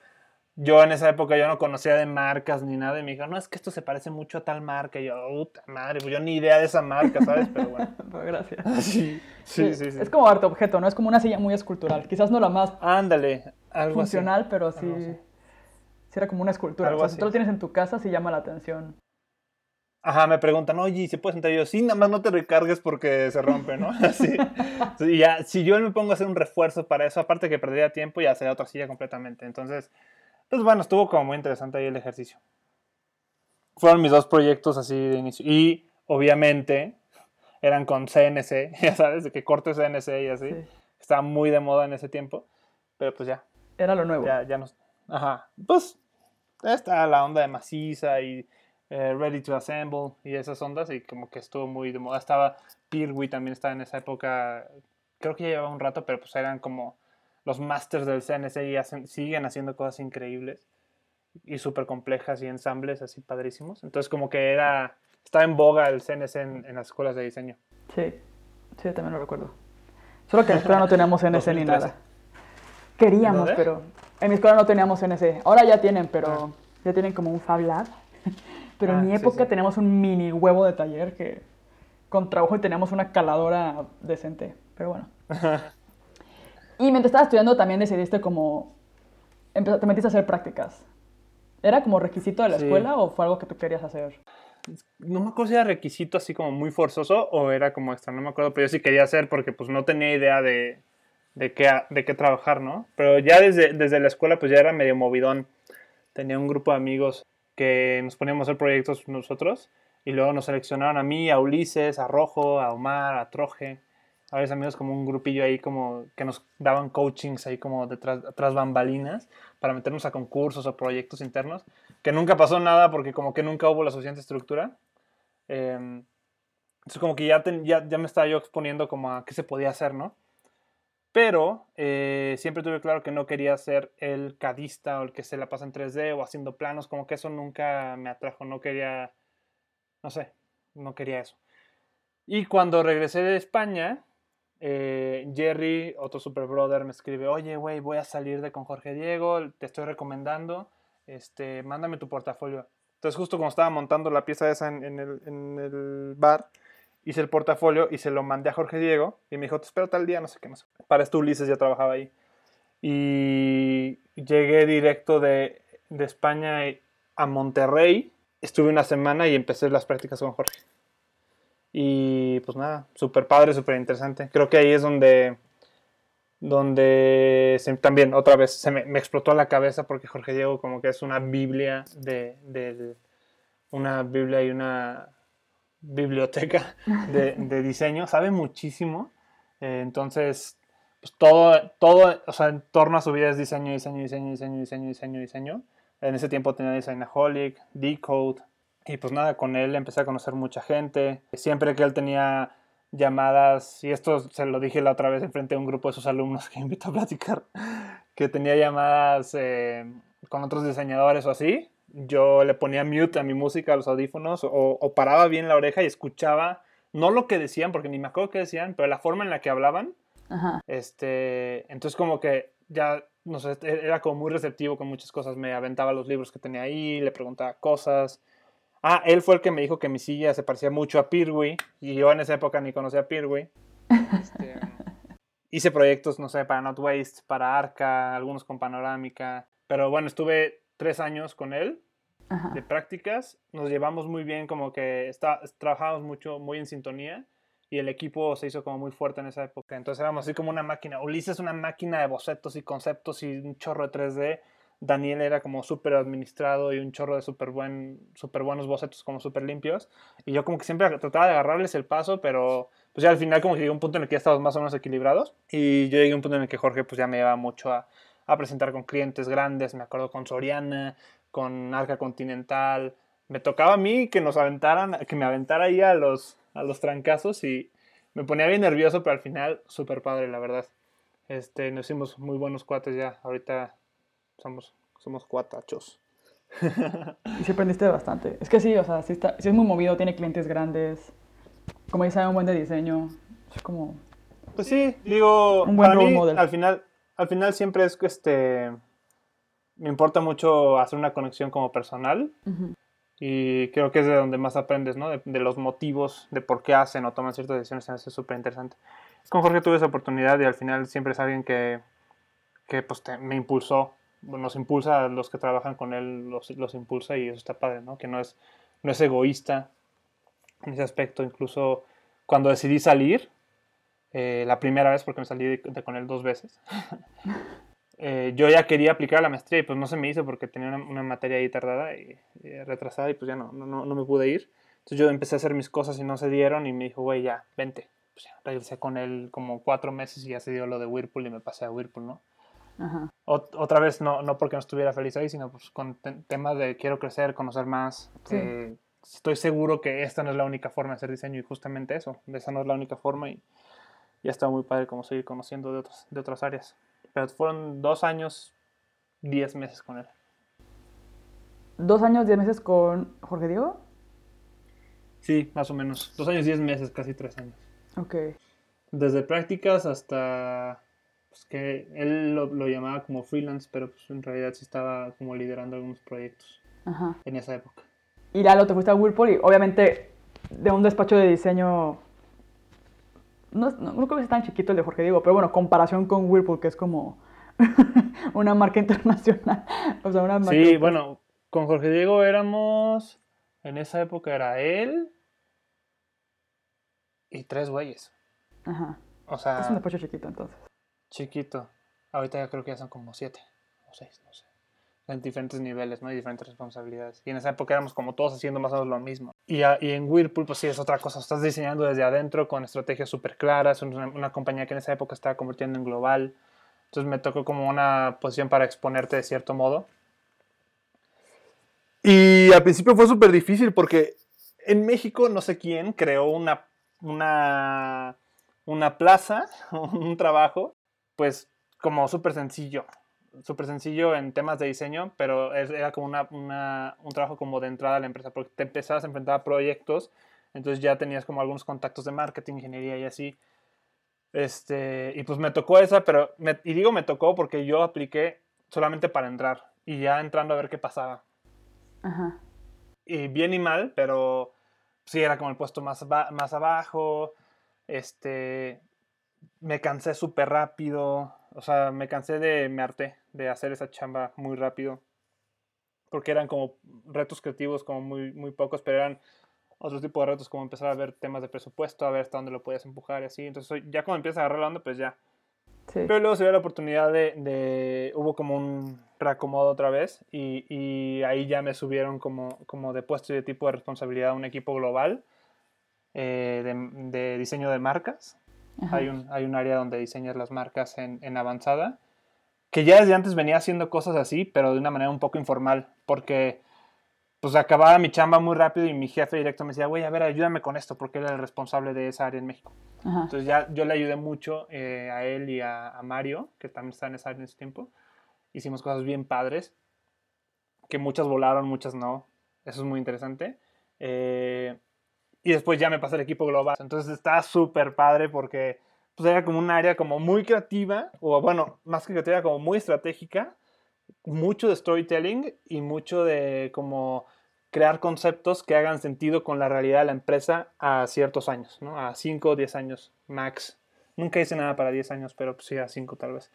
yo en esa época yo no conocía de marcas ni nada y me dijo, no, es que esto se parece mucho a tal marca. Y yo, puta madre, pues yo ni idea de esa marca, ¿sabes? Pero bueno. (laughs) Gracias. (laughs) Sí, sí, sí, sí, Es como arte objeto, ¿no? Es como una silla muy escultural. Quizás no la más Ándale, algo funcional, así. pero sí, sí. era como una escultura. Algo o sea, si tú lo tienes en tu casa, sí llama la atención. Ajá, me preguntan, oye, ¿se puede sentar? Y yo, sí, nada más no te recargues porque se rompe, ¿no? (laughs) Así. Y ya, si yo me pongo a hacer un refuerzo para eso, aparte que perdería tiempo, ya sería otra silla completamente. Entonces, pues bueno, estuvo como muy interesante ahí el ejercicio. Fueron mis dos proyectos así de inicio. Y obviamente eran con CNC, (laughs) ya sabes, de que corte CNC y así. Sí. Estaba muy de moda en ese tiempo. Pero pues ya. Era lo nuevo. Ya, ya nos. Ajá. Pues está la onda de maciza y eh, Ready to Assemble y esas ondas. Y como que estuvo muy de moda. Estaba Pirwi también estaba en esa época. Creo que ya llevaba un rato, pero pues eran como los masters del CNC y hacen, siguen haciendo cosas increíbles y súper complejas y ensambles así padrísimos. Entonces como que era, estaba en boga el CNC en, en las escuelas de diseño. Sí, sí, también lo recuerdo. Solo que en la escuela no teníamos CNC ni nada. Queríamos, ¿Dónde? pero en mi escuela no teníamos CNC. Ahora ya tienen, pero ah. ya tienen como un Fab Lab. (laughs) pero ah, en mi época sí, sí. teníamos un mini huevo de taller que con trabajo y teníamos una caladora decente. Pero bueno. Y mientras estabas estudiando también decidiste como, te metiste a hacer prácticas. ¿Era como requisito de la sí. escuela o fue algo que tú querías hacer? No me acuerdo si era requisito así como muy forzoso o era como extra, no me acuerdo, pero yo sí quería hacer porque pues no tenía idea de, de, qué, de qué trabajar, ¿no? Pero ya desde, desde la escuela pues ya era medio movidón. Tenía un grupo de amigos que nos poníamos a hacer proyectos nosotros y luego nos seleccionaron a mí, a Ulises, a Rojo, a Omar, a Troje a veces amigos como un grupillo ahí como que nos daban coachings ahí como detrás, tras bambalinas para meternos a concursos o proyectos internos, que nunca pasó nada porque como que nunca hubo la suficiente estructura. Eh, entonces como que ya, ya, ya, me estaba yo exponiendo como a qué se podía hacer, ¿no? Pero eh, siempre tuve claro que no quería ser el cadista o el que se la pasa en 3D o haciendo planos, como que eso nunca me atrajo, no quería, no sé, no quería eso. Y cuando regresé de España, eh, Jerry, otro super brother, me escribe, oye, güey, voy a salir de con Jorge Diego, te estoy recomendando, este, mándame tu portafolio. Entonces justo como estaba montando la pieza esa en, el, en el, bar, hice el portafolio y se lo mandé a Jorge Diego y me dijo, te espero tal día, no sé qué, más. Para esto Ulises ya trabajaba ahí. Y llegué directo de, de España a Monterrey, estuve una semana y empecé las prácticas con Jorge. Y pues nada, súper padre, súper interesante. Creo que ahí es donde, donde también otra vez se me, explotó la cabeza porque Jorge Diego como que es una biblia de, una biblia y una biblioteca (laughs) de, diseño, sabe muchísimo. Eh, entonces, pues todo, todo, o sea, en torno a su vida es diseño, diseño, diseño, diseño, diseño, diseño, diseño. En ese tiempo tenía Designaholic, Decode, y pues nada, con él empecé a conocer mucha gente. Siempre que él tenía llamadas, y esto se lo dije la otra vez enfrente a un grupo de sus alumnos que (laughs) invitó a platicar, que tenía llamadas eh, con otros diseñadores o así, yo le ponía mute a mi música, a los audífonos, o, paraba bien la oreja y escuchaba, no lo que decían, porque ni me acuerdo qué decían, pero la forma en la que hablaban. Este, entonces como que ya, no sé, era como muy receptivo con muchas cosas, me aventaba los libros que tenía ahí, le preguntaba cosas, Ah, él fue el que me dijo que mi silla se parecía mucho a Pirwi y yo en esa época ni conocía a Pirwi. Este, hice proyectos, no sé, para Not Waste, para Arca, algunos con Panorámica, pero bueno, estuve tres años con él de prácticas, nos llevamos muy bien, como que está, trabajamos mucho, muy en sintonía y el equipo se hizo como muy fuerte en esa época, entonces éramos así como una máquina, Ulises una máquina de bocetos y conceptos y un chorro de 3D Daniel era como súper administrado y un chorro de súper buen, super buenos bocetos como súper limpios. Y yo como que siempre trataba de agarrarles el paso, pero pues ya al final como que llegó un punto en el que ya estábamos más o menos equilibrados. Y yo llegué a un punto en el que Jorge pues ya me llevaba mucho a, a presentar con clientes grandes, me acuerdo con Soriana, con Arca Continental. Me tocaba a mí que nos aventaran, que me aventara ahí a los, a los trancazos y me ponía bien nervioso, pero al final súper padre, la verdad. Este, nos hicimos muy buenos cuates ya. Ahorita somos, somos cuatachos. (laughs) y se aprendiste bastante. Es que sí, o sea, sí, está, es muy movido, tiene clientes grandes. Como dice, un buen de diseño. Es como. Pues sí, digo, un buen para al final, al final siempre es que este. Me importa mucho hacer una conexión como personal. Y creo que es de donde más aprendes, ¿no? De, los motivos, de por qué hacen o toman ciertas decisiones. Es súper interesante. Con Jorge tuve esa oportunidad y al final siempre es alguien que, que pues, me impulsó nos impulsa, los que trabajan con él los, los, impulsa y eso está padre, ¿no? Que no es, no es egoísta en ese aspecto. Incluso cuando decidí salir, eh, la primera vez, porque me salí de, con él dos veces, (laughs) eh, yo ya quería aplicar la maestría y pues no se me hizo porque tenía una, materia ahí tardada y, retrasada y pues ya no, no, no, me pude ir. Entonces yo empecé a hacer mis cosas y no se dieron y me dijo, güey, ya, vente. Pues ya, regresé con él como cuatro meses y ya se dio lo de Whirlpool y me pasé a Whirlpool, ¿no? otra vez, no, no porque no estuviera feliz ahí, sino pues con temas de quiero crecer, conocer más. Eh, estoy seguro que esta no es la única forma de hacer diseño y justamente eso, esa no es la única forma y ya está muy padre como seguir conociendo de, otros, de otras áreas. Pero fueron dos años, diez meses con él. ¿Dos años, diez meses con Jorge Diego? Sí, más o menos. Dos años, diez meses, casi tres años. Ok. Desde prácticas hasta pues que él lo, llamaba como freelance, pero pues en realidad sí estaba como liderando algunos proyectos en esa época. Y Lalo, te fuiste a Whirlpool y obviamente de un despacho de diseño, no, no, creo que sea tan chiquito el de Jorge Diego, pero bueno, comparación con Whirlpool, que es como (laughs) una marca internacional. (laughs) o sea, una marca sí, bueno, con Jorge Diego éramos, en esa época era él y tres güeyes. Ajá. O sea, es un despacho chiquito entonces chiquito. Ahorita ya creo que ya son como siete o seis, no sé. En diferentes niveles, ¿no? hay diferentes responsabilidades. Y en esa época éramos como todos haciendo más o menos lo mismo. Y, en Whirlpool, pues sí, es otra cosa. Estás diseñando desde adentro con estrategias súper claras. Una, una compañía que en esa época estaba convirtiendo en global. Entonces me tocó como una posición para exponerte de cierto modo. Y al principio fue súper difícil porque en México no sé quién creó una, una, una plaza, (laughs) un trabajo pues como súper sencillo, súper sencillo en temas de diseño, pero era como una, una, un trabajo como de entrada a la empresa, porque te empezabas a enfrentar a proyectos, entonces ya tenías como algunos contactos de marketing, ingeniería y así. Este, y pues me tocó esa, pero, y digo me tocó porque yo apliqué solamente para entrar y ya entrando a ver qué pasaba. Ajá. Y bien y mal, pero sí era como el puesto más, más abajo, este, me cansé súper rápido, o sea, me cansé de, me harté de hacer esa chamba muy rápido, porque eran como retos creativos como muy, muy pocos, pero eran otro tipo de retos como empezar a ver temas de presupuesto, a ver hasta dónde lo puedes empujar y así, entonces ya cuando empiezas a agarrar la onda, pues ya. Pero luego se dio la oportunidad de, de, hubo como un reacomodo otra vez y, y, ahí ya me subieron como, como de puesto y de tipo de responsabilidad a un equipo global eh, de, de diseño de marcas hay un, hay un, área donde diseñas las marcas en, en, avanzada, que ya desde antes venía haciendo cosas así, pero de una manera un poco informal, porque pues acababa mi chamba muy rápido y mi jefe directo me decía, güey, a ver, ayúdame con esto, porque él era el responsable de esa área en México. Entonces ya yo le ayudé mucho eh, a él y a, a, Mario, que también está en esa área en ese tiempo. Hicimos cosas bien padres, que muchas volaron, muchas no. Eso es muy interesante. Eh, y después ya me pasé al equipo global. Entonces está súper padre porque pues era como un área como muy creativa, o bueno, más que creativa, como muy estratégica, mucho de storytelling y mucho de como crear conceptos que hagan sentido con la realidad de la empresa a ciertos años, ¿no? A 5 o 10 años max. Nunca hice nada para 10 años, pero pues sí, a 5 tal vez.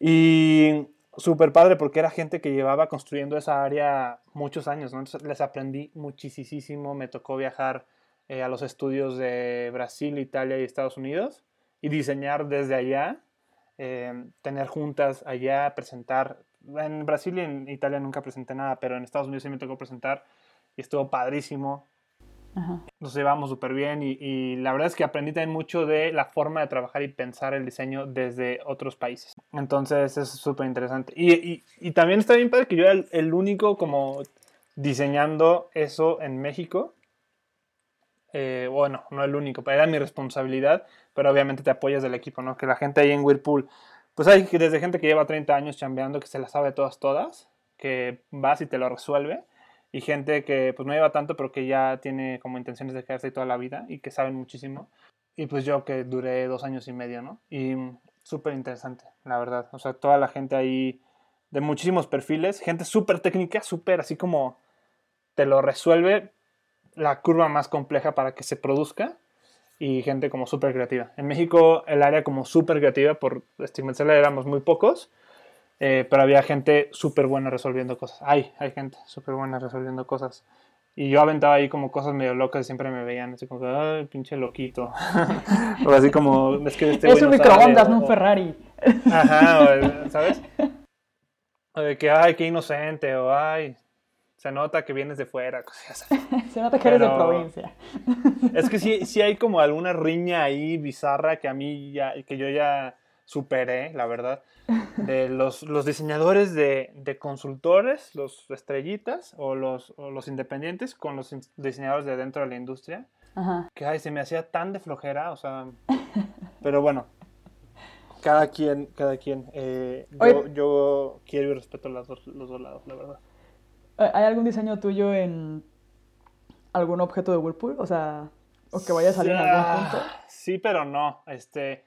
Y súper padre porque era gente que llevaba construyendo esa área muchos años, ¿no? Entonces les aprendí muchísimo, me tocó viajar eh, a los estudios de Brasil, Italia y Estados Unidos y diseñar desde allá, eh, tener juntas allá, presentar. En Brasil y en Italia nunca presenté nada, pero en Estados Unidos sí me tocó presentar y estuvo padrísimo. Nos llevamos súper bien y, la verdad es que aprendí también mucho de la forma de trabajar y pensar el diseño desde otros países. Entonces es súper interesante. Y, y, también está bien padre que yo era el, único como diseñando eso en México. Eh, bueno, no el único, era mi responsabilidad, pero obviamente te apoyas del equipo, ¿no? Que la gente ahí en Whirlpool, pues hay desde gente que lleva 30 años chambeando, que se la sabe todas, todas, que vas y te lo resuelve y gente que pues no lleva tanto pero que ya tiene como intenciones de quedarse toda la vida y que saben muchísimo. Y pues yo que duré dos años y medio, ¿no? Y súper interesante, la verdad. O sea, toda la gente ahí de muchísimos perfiles, gente súper técnica, súper así como te lo resuelve la curva más compleja para que se produzca y gente como súper creativa. En México el área como súper creativa, por estigmatizarla éramos muy pocos, eh, pero había gente súper buena resolviendo cosas. Hay, hay gente súper buena resolviendo cosas. Y yo aventaba ahí como cosas medio locas y siempre me veían así como, ay, pinche loquito. (laughs) o así como, es que este Es un microondas, no un Ferrari. Ajá, ¿sabes? O de que, ay, qué inocente, o ay, se nota que vienes de fuera. (laughs) se nota que eres de provincia. es que sí, sí hay como alguna riña ahí bizarra que a mí ya, que yo ya superé, la verdad, de los, los diseñadores de, de, consultores, los estrellitas o los, los, independientes con los diseñadores de dentro de la industria. Que ay, se me hacía tan de flojera, o sea, pero bueno, cada quien, cada quien. Eh, yo, yo, quiero y respeto los dos, los dos lados, la verdad. ¿Hay algún diseño tuyo en algún objeto de Whirlpool? O sea, o que vaya a salir en algún punto. Sí, pero no. Este,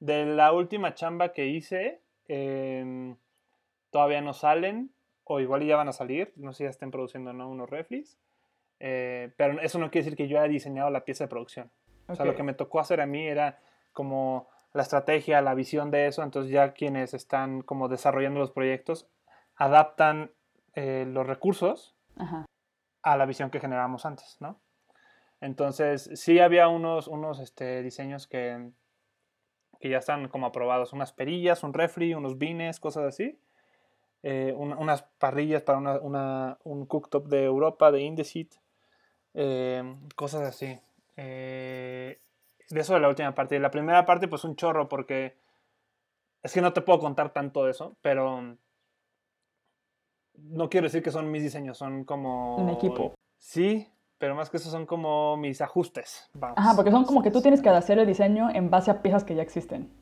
de la última chamba que hice, em, todavía no salen, o igual ya van a salir, no sé si ya estén produciendo ¿no? unos reflis, eh, pero eso no quiere decir que yo haya diseñado la pieza de producción. O sea, lo que me tocó hacer a mí era como la estrategia, la visión de eso, entonces ya quienes están como desarrollando los proyectos adaptan eh, los recursos a la visión que generamos antes, ¿no? Entonces, sí había unos, unos este, diseños que, que ya están como aprobados. Unas perillas, un refri, unos vines, cosas así. Eh, unas parrillas para una, un cooktop de Europa, de Indesit. Eh, cosas así. Eh, de eso de la última parte. Y la primera parte, pues un chorro, porque es que no te puedo contar tanto de eso, pero no quiero decir que son mis diseños, son como... Un equipo. Sí, pero más que eso son como mis ajustes. Ajá, porque son como que tú tienes que hacer el diseño en base a piezas que ya existen.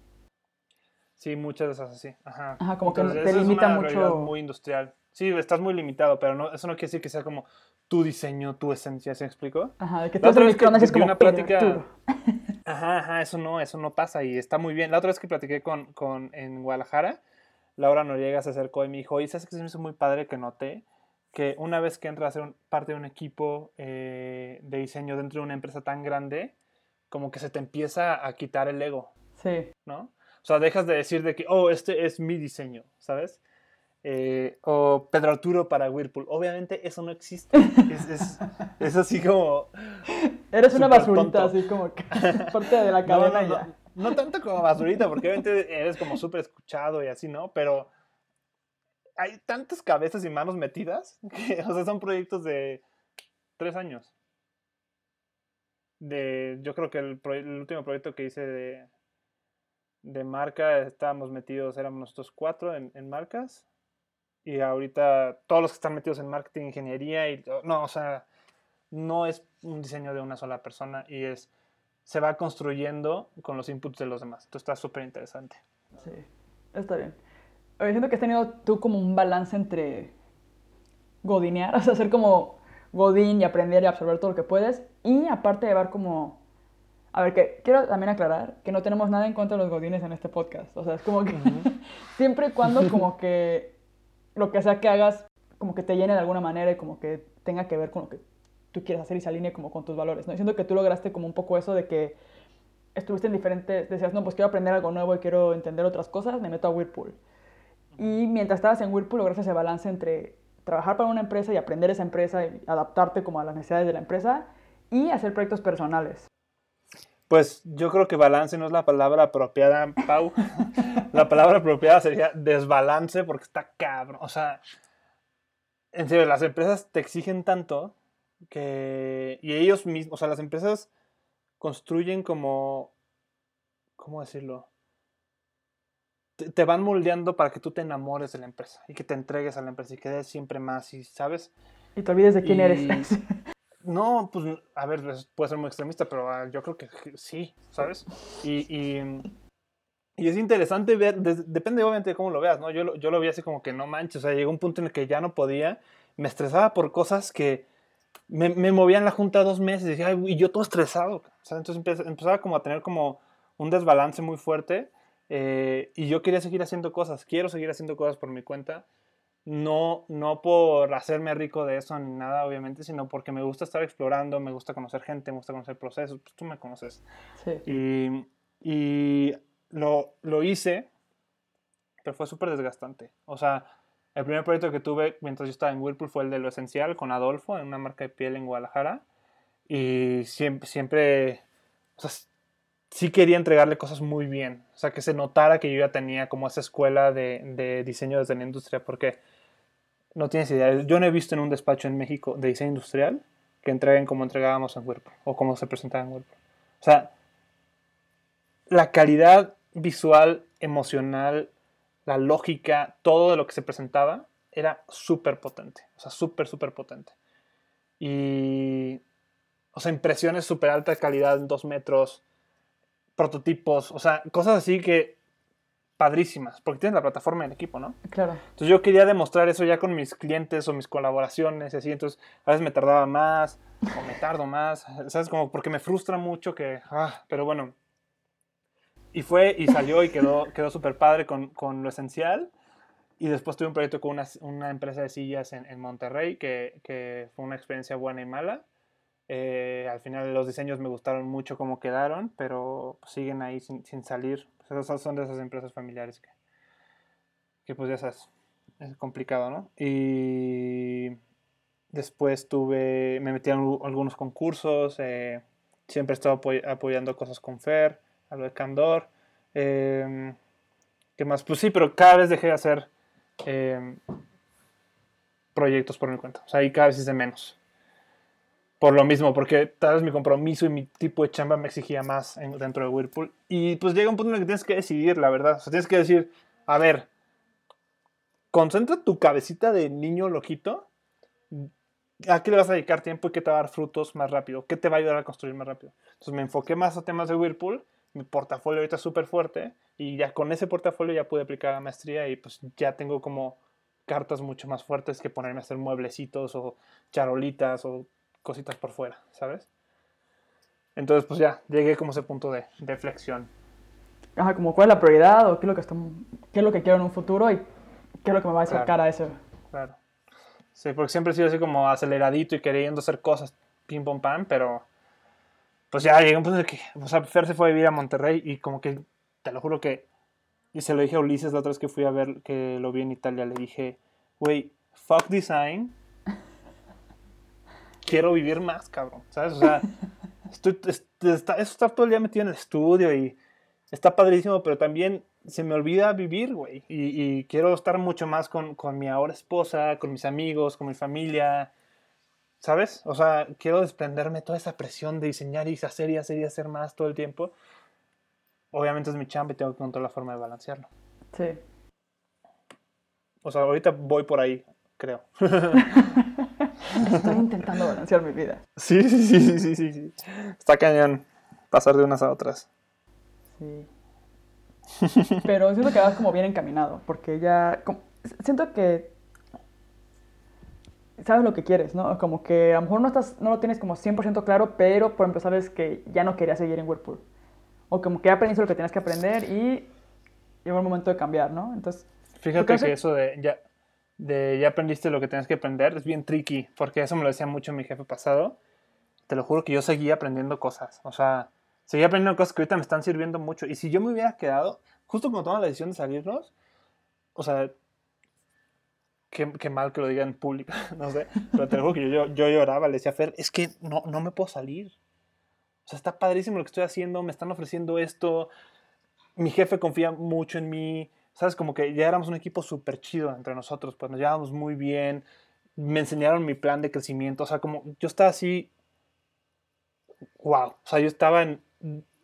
Sí, muchas de esas así. Ajá. Ajá, como que Entonces, te esa es limita una mucho. muy industrial. Sí, estás muy limitado, pero no, eso no quiere decir que sea como tu diseño, tu esencia, ¿se me explico? Ajá, de que tú vez que es como una plática- Arturo. (laughs) Ajá, ajá, eso no, eso no pasa y está muy bien. La otra vez que platiqué con, con en Guadalajara, Laura Noriega se acercó y me dijo, y sabes que se me hizo muy padre que noté que una vez que entras a ser un- parte de un equipo eh, de diseño dentro de una empresa tan grande, como que se te empieza a quitar el ego, Sí. ¿no? O sea, dejas de decir de que, oh, este es mi diseño, ¿sabes? Eh, o Pedro Arturo para Whirlpool. Obviamente eso no existe. Es, es- (laughs) es así como... Eres una basurita, tonto. así como que (laughs) parte de la No, cadena no, no tanto como basurita, porque obviamente eres como súper escuchado y así, ¿no? Pero hay tantas cabezas y manos metidas que, (laughs) o sea, son proyectos de tres años. De, yo creo que el, el último proyecto que hice de, de marca, estábamos metidos, éramos nosotros cuatro en, en marcas. Y ahorita todos los que están metidos en marketing, ingeniería, y no, o sea, no es un diseño de una sola persona y es se va construyendo con los inputs de los demás. Esto está súper interesante. Sí, está bien. Oye, siento que has tenido tú como un balance entre godinear, (laughs) o sea, ser como godín y aprender y absorber todo lo que puedes, y aparte llevar como... A ver, que quiero también aclarar que no tenemos nada en contra de los godines en este podcast. O sea, es como que (laughs) siempre y cuando como que lo que sea que hagas como que te llene de alguna manera y como que tenga que ver con lo que tú quieres hacer y se alinee como con tus valores, ¿no? Y siento que tú lograste como un poco eso de que estuviste en diferentes, decías, no, pues quiero aprender algo nuevo y quiero entender otras cosas, me meto a Whirlpool. Y mientras estabas en Whirlpool lograste ese balance entre trabajar para una empresa y aprender esa empresa y adaptarte como a las necesidades de la empresa y hacer proyectos personales. Pues yo creo que balance no es la palabra apropiada, Pau. (laughs) la palabra apropiada sería desbalance porque está cabrón. O sea, en serio, las empresas te exigen tanto que... Y ellos mismos, o sea, las empresas construyen como... ¿Cómo decirlo? Te, te van moldeando para que tú te enamores de la empresa y que te entregues a la empresa y que des siempre más y, ¿sabes? Y te olvides de quién Y- eres. (laughs) No, pues, a ver, es- puede ser muy extremista, pero ah, yo creo que sí, ¿sabes? Y, y, y es interesante ver, des- depende obviamente de cómo lo veas, ¿no? Yo, lo- yo lo vi así como que no manches, o sea, llegó un punto en el que ya no podía, me estresaba por cosas que me, me movían la junta dos meses y, decía, "Ay, y yo todo estresado, o sea, entonces empe- empezaba como a tener como un desbalance muy fuerte eh, y yo quería seguir haciendo cosas, quiero seguir haciendo cosas por mi cuenta, no, no por hacerme rico de eso ni nada, obviamente, sino porque me gusta estar explorando, me gusta conocer gente, me gusta conocer procesos, pues tú me conoces. Sí. Y, y lo, lo hice, pero fue súper desgastante. O sea, el primer proyecto que tuve mientras yo estaba en Whirlpool fue el de Lo Esencial con Adolfo, en una marca de piel en Guadalajara. Y siempre, siempre o sea, sí quería entregarle cosas muy bien. O sea, que se notara que yo ya tenía como esa escuela de, diseño desde la industria, porque no tienes idea. Yo no he visto en un despacho en México de diseño industrial que entreguen como entregábamos en Whirlpool o como se presentaba en Whirlpool. O sea, la calidad visual, emocional, la lógica, todo de lo que se presentaba era súper potente. O sea, súper, súper potente. Y, o sea, impresiones súper alta calidad dos metros, prototipos, o sea, cosas así que padrísimas, porque tienes la plataforma del equipo, ¿no? Claro. Entonces yo quería demostrar eso ya con mis clientes o mis colaboraciones y así, entonces a veces me tardaba más o me tardo más, ¿sabes? Como porque me frustra mucho que, ah, pero bueno. Y fue y salió y quedó, (laughs) quedó súper padre con, con lo esencial. Y después tuve un proyecto con una, una empresa de sillas en, en Monterrey que, que fue una experiencia buena y mala. Eh, al final los diseños me gustaron mucho cómo quedaron, pero pues, siguen ahí sin, salir. Pues, esas son de esas empresas familiares que, que pues ya sabes, es complicado, ¿no? Y después tuve, me metí algu- algunos concursos, eh, siempre he estado apoy- apoyando cosas con Fer, a lo de Candor. eh, ¿Qué más? Pues sí, pero cada vez dejé de hacer eh, proyectos por mi cuenta. O sea, ahí cada vez hice menos. Por lo mismo, porque tal vez mi compromiso y mi tipo de chamba me exigía más en- dentro de Whirlpool. Y pues llega un punto en el que tienes que decidir, la verdad. O sea, tienes que decir, a ver, concentra tu cabecita de niño loquito. ¿A qué le vas a dedicar tiempo y qué te va a dar frutos más rápido? ¿Qué te va a ayudar a construir más rápido? Entonces me enfoqué más a temas de Whirlpool mi portafolio ahorita es súper fuerte y ya con ese portafolio ya pude aplicar la maestría y pues ya tengo como cartas mucho más fuertes que ponerme a hacer mueblecitos o charolitas o cositas por fuera, ¿sabes? Entonces pues ya llegué como a ese punto de, de flexión. Ajá, como cuál es la prioridad o qué es lo que, qué es lo que quiero en un futuro y qué es lo que me va a acercar Claro. a eso. Claro. Sí, porque siempre he sido así como aceleradito y queriendo hacer cosas pim pom pam, pero pues ya llegué a un punto de que, o sea, Fer se fue a vivir a Monterrey y como que, te lo juro que, y se lo dije a Ulises la otra vez que fui a ver, que lo vi en Italia, le dije, güey, fuck design, quiero vivir más, cabrón, ¿sabes? O sea, (laughs) estoy, está- estar todo el día metido en el estudio y está padrísimo, pero también se me olvida vivir, güey. Y, y quiero estar mucho más con, con mi ahora esposa, con mis amigos, con mi familia. ¿Sabes? O sea, quiero desprenderme de toda esa presión de diseñar y hacer y hacer y hacer más todo el tiempo. Obviamente es mi chamba y tengo que encontrar la forma de balancearlo. Sí. O sea, ahorita voy por ahí, creo. (laughs) (laughs) Estoy intentando balancear mi vida. Sí, sí, sí, sí, sí, sí. Está cañón pasar de unas a otras. Sí. Pero siento que vas como bien encaminado, porque ya... como- siento que sabes lo que quieres, ¿no? Como que a lo mejor no, estás, no lo tienes como 100% claro, pero por ejemplo sabes que ya no querías seguir en Whirlpool. O como que aprendiste lo que tienes que aprender y llegó el momento de cambiar, ¿no? Entonces, Fíjate que eso de ya, de ya aprendiste lo que tienes que aprender es bien tricky, porque eso me lo decía mucho mi jefe pasado. Te lo juro que yo seguía aprendiendo cosas, o sea, seguía aprendiendo cosas que ahorita me están sirviendo mucho. Y si yo me hubiera quedado, justo cuando tomamos la decisión de salirnos, o sea, qué, qué mal que lo diga en público, (laughs) no sé, pero te juro que yo, yo, yo lloraba, le decía a Fer, es que no, no me puedo salir. O sea, está padrísimo lo que estoy haciendo, me están ofreciendo esto, mi jefe confía mucho en mí, ¿sabes? Como que ya éramos un equipo súper chido entre nosotros, pues nos llevábamos muy bien, me enseñaron mi plan de crecimiento, o sea, como yo estaba así, wow, o sea, yo estaba en,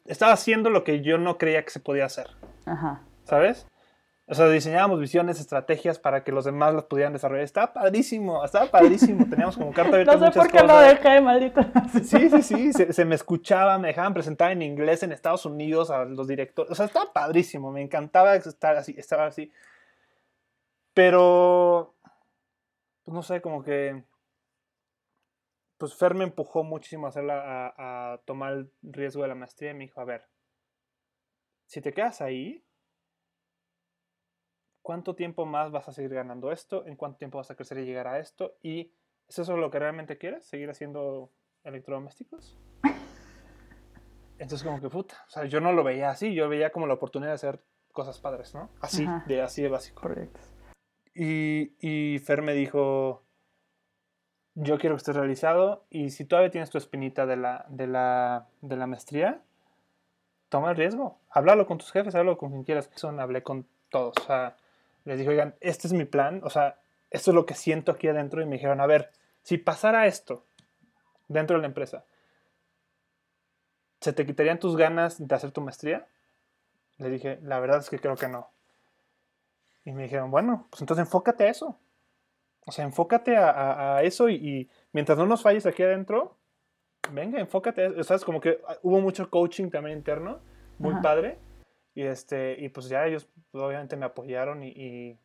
estaba haciendo lo que yo no creía que se podía hacer, ajá. ¿sabes? O sea, diseñábamos visiones, estrategias para que los demás las pudieran desarrollar. Estaba padrísimo, estaba padrísimo. Teníamos como carta abierta (laughs) No sé muchas por qué lo cosas. dejé, maldito. Sí, sí, sí, se, se me escuchaba, me dejaban presentar en inglés en Estados Unidos a los directores. O sea, estaba padrísimo, me encantaba estar así, estaba así. Pero, pues no sé, como que, pues Fer me empujó muchísimo a, hacerla, a, a tomar el riesgo de la maestría y me dijo, a ver, si te quedas ahí, ¿cuánto tiempo más vas a seguir ganando esto? ¿En cuánto tiempo vas a crecer y llegar a esto? ¿Y es eso lo que realmente quieres? ¿Seguir haciendo electrodomésticos? (laughs) Entonces como que puta, o sea, yo no lo veía así, yo veía como la oportunidad de hacer cosas padres, ¿no? Así, Ajá. de, así de básico. Proyectos. Y, y Fer me dijo, yo quiero que estés realizado y si todavía tienes tu espinita de la, de la, de la maestría, toma el riesgo. Háblalo con tus jefes, háblalo con quien quieras. Eso hablé con todos. O sea, les dije, oigan, este es mi plan, o sea, esto es lo que siento aquí adentro y me dijeron, a ver, si pasara esto dentro de la empresa, ¿se te quitarían tus ganas de hacer tu maestría? Le dije, la verdad es que creo que no. Y me dijeron, bueno, pues entonces enfócate a eso. O sea, enfócate a, a- a eso y, y mientras no nos falles aquí adentro, venga, enfócate. a eso. ¿Sabes? Como que ah, hubo mucho coaching también interno, muy Ajá. padre. Y, este, y pues ya ellos pues, obviamente me apoyaron y, y,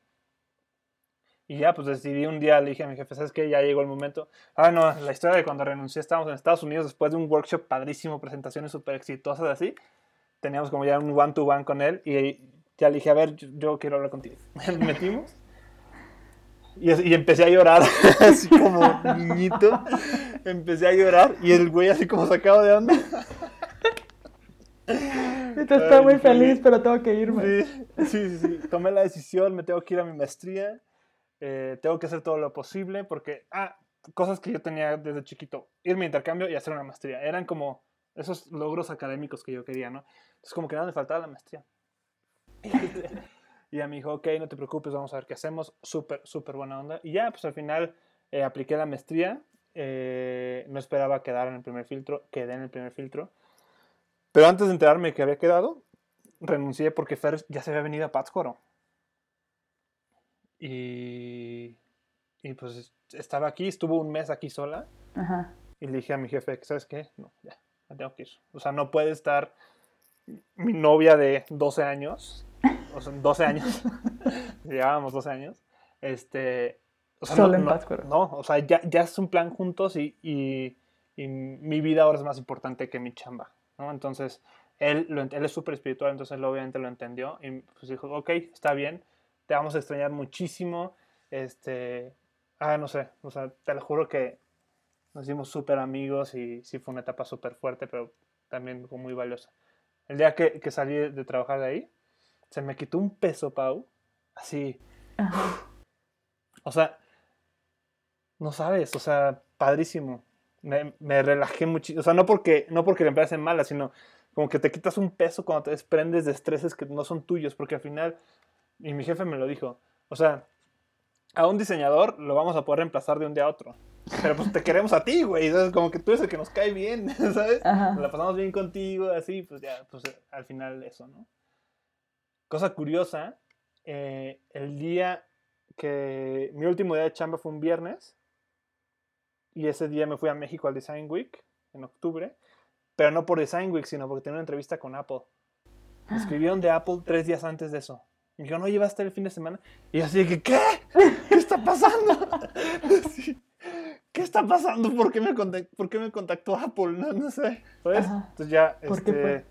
y ya pues decidí un día, le dije a mi jefe, ¿sabes qué? Ya llegó el momento. Ah, no, la historia de cuando renuncié, estábamos en Estados Unidos después de un workshop padrísimo, presentaciones súper exitosas así. Teníamos como ya un one-to-one con él y ya le dije, a ver, yo, yo quiero hablar contigo. (laughs) Metimos. Y, y empecé a llorar, (laughs) así como niñito. Empecé a llorar y el güey así como sacado de onda. Ahorita estoy muy feliz, pero tengo que irme. Sí, sí, sí, sí. Tomé la decisión, me tengo que ir a mi maestría. eh, tengo que hacer todo lo posible porque, ah, cosas que yo tenía desde chiquito. Irme a intercambio y hacer una maestría. Eran como esos logros académicos que yo quería, ¿no? Entonces como que nada me faltaba la maestría. (laughs) y ya me dijo, ok, no te preocupes, vamos a ver qué hacemos. Súper, súper buena onda. Y ya, pues al final eh, apliqué la maestría. eh, no esperaba quedar en el primer filtro, quedé en el primer filtro. Pero antes de enterarme que había quedado, renuncié porque Fer ya se había venido a Pátzcuaro. Y, y pues estaba aquí, estuvo un mes aquí sola. Ajá. Y le dije a mi jefe, ¿sabes qué? No, ya, me tengo que ir. O sea, no puede estar mi novia de 12 años, o sea, 12 años, (laughs) llevábamos 12 años, este... O sea, Solo no, en no, Pátzcuaro. no, o sea, ya, ya es un plan juntos y, y, y mi vida ahora es más importante que mi chamba, ¿no? Entonces, él, lo él es súper espiritual, entonces él obviamente lo entendió y pues dijo, ok, está bien, te vamos a extrañar muchísimo, este, ah, no sé, o sea, te lo juro que nos hicimos súper amigos y sí fue una etapa súper fuerte, pero también fue muy valiosa. El día que, que salí de, de trabajar de ahí, se me quitó un peso, Pau, así, Ajá. o sea, no sabes, o sea, padrísimo. Me, me relajé muchísimo, o sea, no porque, no porque la empresa sea mala, sino como que te quitas un peso cuando te desprendes de estreses que no son tuyos, porque al final, y mi jefe me lo dijo, o sea, a un diseñador lo vamos a poder reemplazar de un día a otro. Pero pues te queremos a ti, güey, ¿sabes? Como que tú eres el que nos cae bien, (laughs) ¿sabes? Ajá. La pasamos bien contigo, así, pues ya, pues al final eso, ¿no? Cosa curiosa, eh, el día que mi último día de chamba fue un viernes y ese día me fui a México al Design Week en octubre, pero no por Design Week, sino porque tenía una entrevista con Apple. Me escribieron de Apple tres días antes de eso. Me dijeron, no llevaste el fin de semana. Y yo así que, ¿qué? ¿Qué está pasando? (laughs) Sí. ¿Qué está pasando? ¿Por qué me, contact- por qué me contactó Apple? No, no sé. ¿Sabes? Ajá. Entonces ya, ¿Por qué este...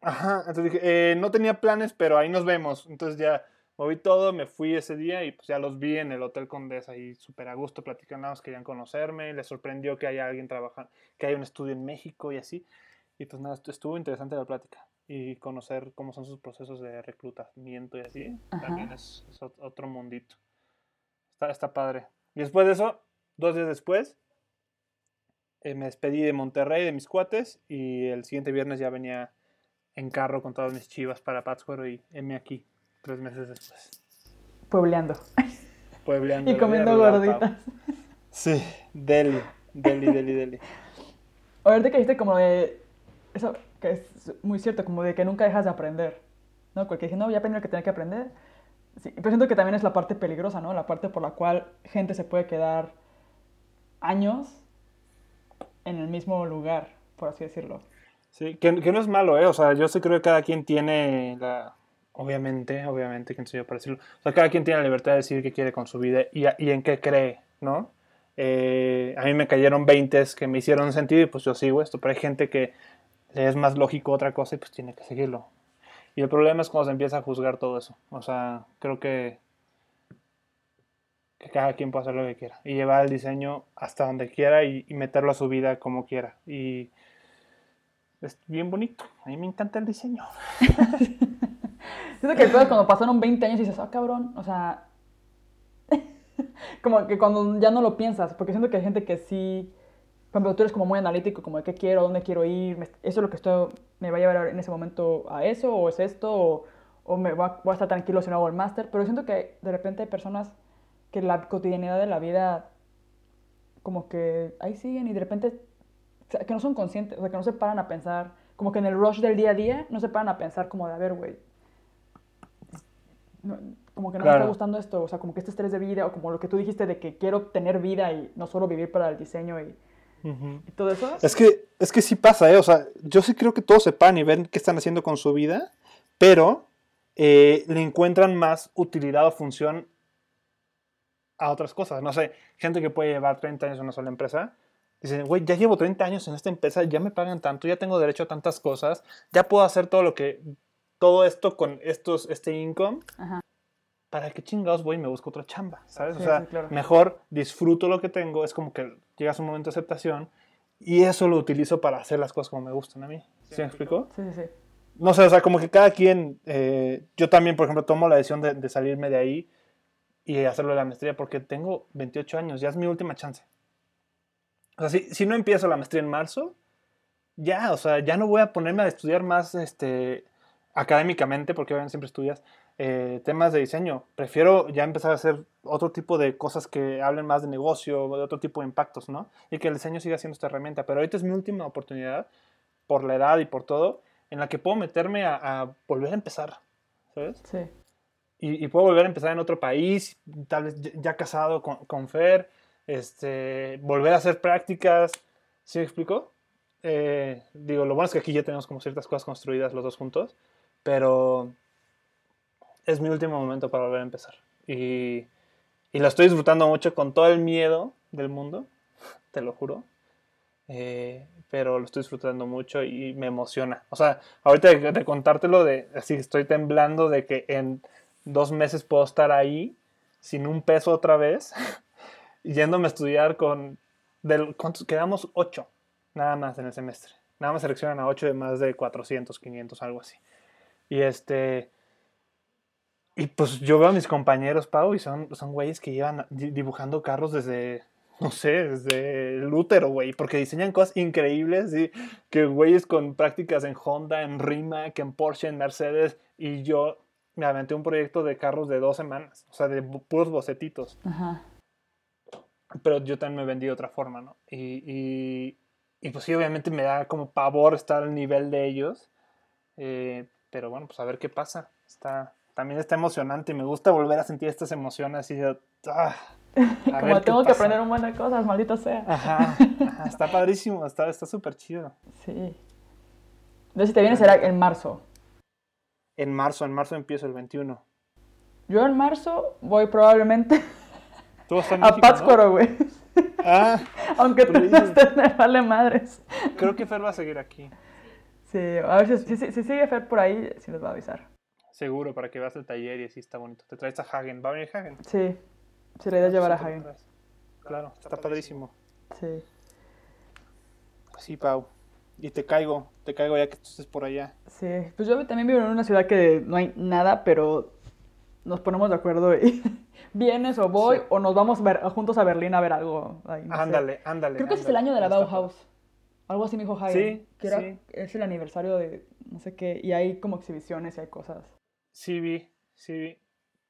Ajá, entonces dije, eh, no tenía planes, pero ahí nos vemos. Entonces ya moví todo, me fui ese día y pues ya los vi en el Hotel Condesa ahí súper a gusto, platicando, querían conocerme, les sorprendió que haya alguien trabajando, que haya un estudio en México y así. Y pues nada, estu- estuvo interesante la plática y conocer cómo son sus procesos de reclutamiento y así. Ajá. También es, es ot- otro mundito. Está, está padre. Y después de eso, dos días después, eh, me despedí de Monterrey, de mis cuates, y el siguiente viernes ya venía en carro con todas mis chivas para Pátzcuaro y heme aquí, tres meses después. Puebleando. Puebleando (laughs) Y comiendo gorditas. Sí, deli, deli, deli, deli. Ahorita que dijiste como de. Eso que es muy cierto, como de que nunca dejas de aprender. ¿No? Porque dije, no, ya aprendí lo que tenía que aprender. Sí, pero siento que también es la parte peligrosa, ¿no? La parte por la cual gente se puede quedar años en el mismo lugar, por así decirlo. Sí, que, que no es malo, ¿eh? O sea, yo sí creo que cada quien tiene la... Obviamente, obviamente, ¿quién soy yo para decirlo? O sea, cada quien tiene la libertad de decir qué quiere con su vida y, y en qué cree, ¿no? Eh, a mí me cayeron 20 que me hicieron sentido y pues yo sigo esto, pero hay gente que le es más lógico otra cosa y pues tiene que seguirlo. Y el problema es cuando se empieza a juzgar todo eso. O sea, creo que, que cada quien puede hacer lo que quiera y llevar el diseño hasta donde quiera y, y meterlo a su vida como quiera. Y es bien bonito. A mí me encanta el diseño. (laughs) Siento que el es cuando pasaron 20 años y dices, ah, cabrón, o sea. (laughs) como que cuando ya no lo piensas, porque siento que hay gente que sí. Por ejemplo, tú eres como muy analítico, como de qué quiero, dónde quiero ir, eso es lo que estoy, me va a llevar en ese momento a eso, o es esto, o, o me va- voy a estar tranquilo si no hago el máster. Pero siento que de repente hay personas que la cotidianidad de la vida, como que ahí siguen y de repente, o sea, que no son conscientes, o sea, que no se paran a pensar, como que en el rush del día a día, no se paran a pensar como de, a ver, güey, no- como que no me Claro. está gustando esto, o sea, como que este estrés de vida, o como lo que tú dijiste de que quiero tener vida y no solo vivir para el diseño y, y todo eso. Es que, es que sí pasa, ¿eh? O sea, yo sí creo que todos sepan y ven qué están haciendo con su vida, pero eh, le encuentran más utilidad o función a otras cosas. No sé, gente que puede llevar 30 años en una sola empresa, dicen, güey, ya llevo 30 años en esta empresa, ya me pagan tanto, ya tengo derecho a tantas cosas, ya puedo hacer todo lo que, todo esto con estos, este income. Ajá. ¿Para qué chingados voy y me busco otra chamba? ¿Sabes? Sí, o sea, sí, claro. mejor disfruto lo que tengo, es como que llegas a un momento de aceptación y eso lo utilizo para hacer las cosas como me gustan a mí. ¿Sí, me explico? Sí, sí, sí. No sé, o sea, como que cada quien, eh, yo también, por ejemplo, tomo la decisión de, de salirme de ahí y hacerlo de la maestría porque tengo 28 años, ya es mi última chance. O sea, si, si no empiezo la maestría en marzo, ya, o sea, ya no voy a ponerme a estudiar más este, académicamente, porque obviamente siempre estudias eh, temas de diseño. Prefiero ya empezar a hacer otro tipo de cosas que hablen más de negocio, de otro tipo de impactos, ¿no? Y que el diseño siga siendo esta herramienta. Pero ahorita es mi última oportunidad, por la edad y por todo, en la que puedo meterme a, a volver a empezar, ¿sabes? Sí. y, y puedo volver a empezar en otro país, tal vez ya, ya casado con, con Fer, este, volver a hacer prácticas, ¿sí me explico? eh, digo, lo bueno es que aquí ya tenemos como ciertas cosas construidas los dos juntos, pero es mi último momento para volver a empezar. Y, y lo estoy disfrutando mucho con todo el miedo del mundo, (laughs) te lo juro. Eh, pero lo estoy disfrutando mucho y me emociona. O sea, ahorita de, contártelo, de, así estoy temblando de que en dos meses puedo estar ahí sin un peso otra vez, (laughs) yéndome a estudiar con... Del. Quedamos ocho, nada más en el semestre. Nada más seleccionan a ocho de más de 400, 500, algo así. Y este... Y pues yo veo a mis compañeros, Pau, y son, son güeyes que llevan dibujando carros desde no sé, desde el útero, güey, porque diseñan cosas increíbles, ¿sí? que güeyes con prácticas en Honda, en Rimac, en Porsche, en Mercedes, y yo me aventé un proyecto de carros de dos semanas, o sea, de puros bocetitos. Ajá. Pero yo también me vendí de otra forma, ¿no? Y, y, y, pues sí, obviamente me da como pavor estar al nivel de ellos, eh, pero bueno, pues a ver qué pasa. Está, también está emocionante y me gusta volver a sentir estas emociones así de... ¡ah! (laughs) Como tengo que aprender un montón de cosas, maldito sea. Ajá, está (laughs) padrísimo, está súper chido. Sí. Entonces, si te vienes será en marzo. En marzo, en marzo empiezo el 21. Yo en marzo voy probablemente ¿Tú vas a, (laughs) a Pátzcuaro, güey. Ah, Aunque tú no estés, me vale madres. Creo que Fer va a seguir aquí. Sí, a ver si, si, si sigue Fer por ahí, sí nos va a avisar. Seguro, para que veas el taller y así está bonito. Te traes a Hagen. ¿Va a venir Hagen? Sí. Se la idea llevar a Hagen. Claro, está padrísimo. Sí. Sí, Pau. Y te caigo, te caigo ya que tú estés por allá. Sí, pues yo también vivo en una ciudad que no hay nada, pero nos ponemos de acuerdo y (laughs) vienes o voy o nos vamos ver, juntos a Berlín a ver algo. Ahí, no ándale, sé. ándale. Creo que ándale. es el año de la Bauhaus. Algo así me dijo Hagen. Sí, que era, sí. es el aniversario de no sé qué, y hay como exhibiciones y hay cosas. Sí vi, sí vi.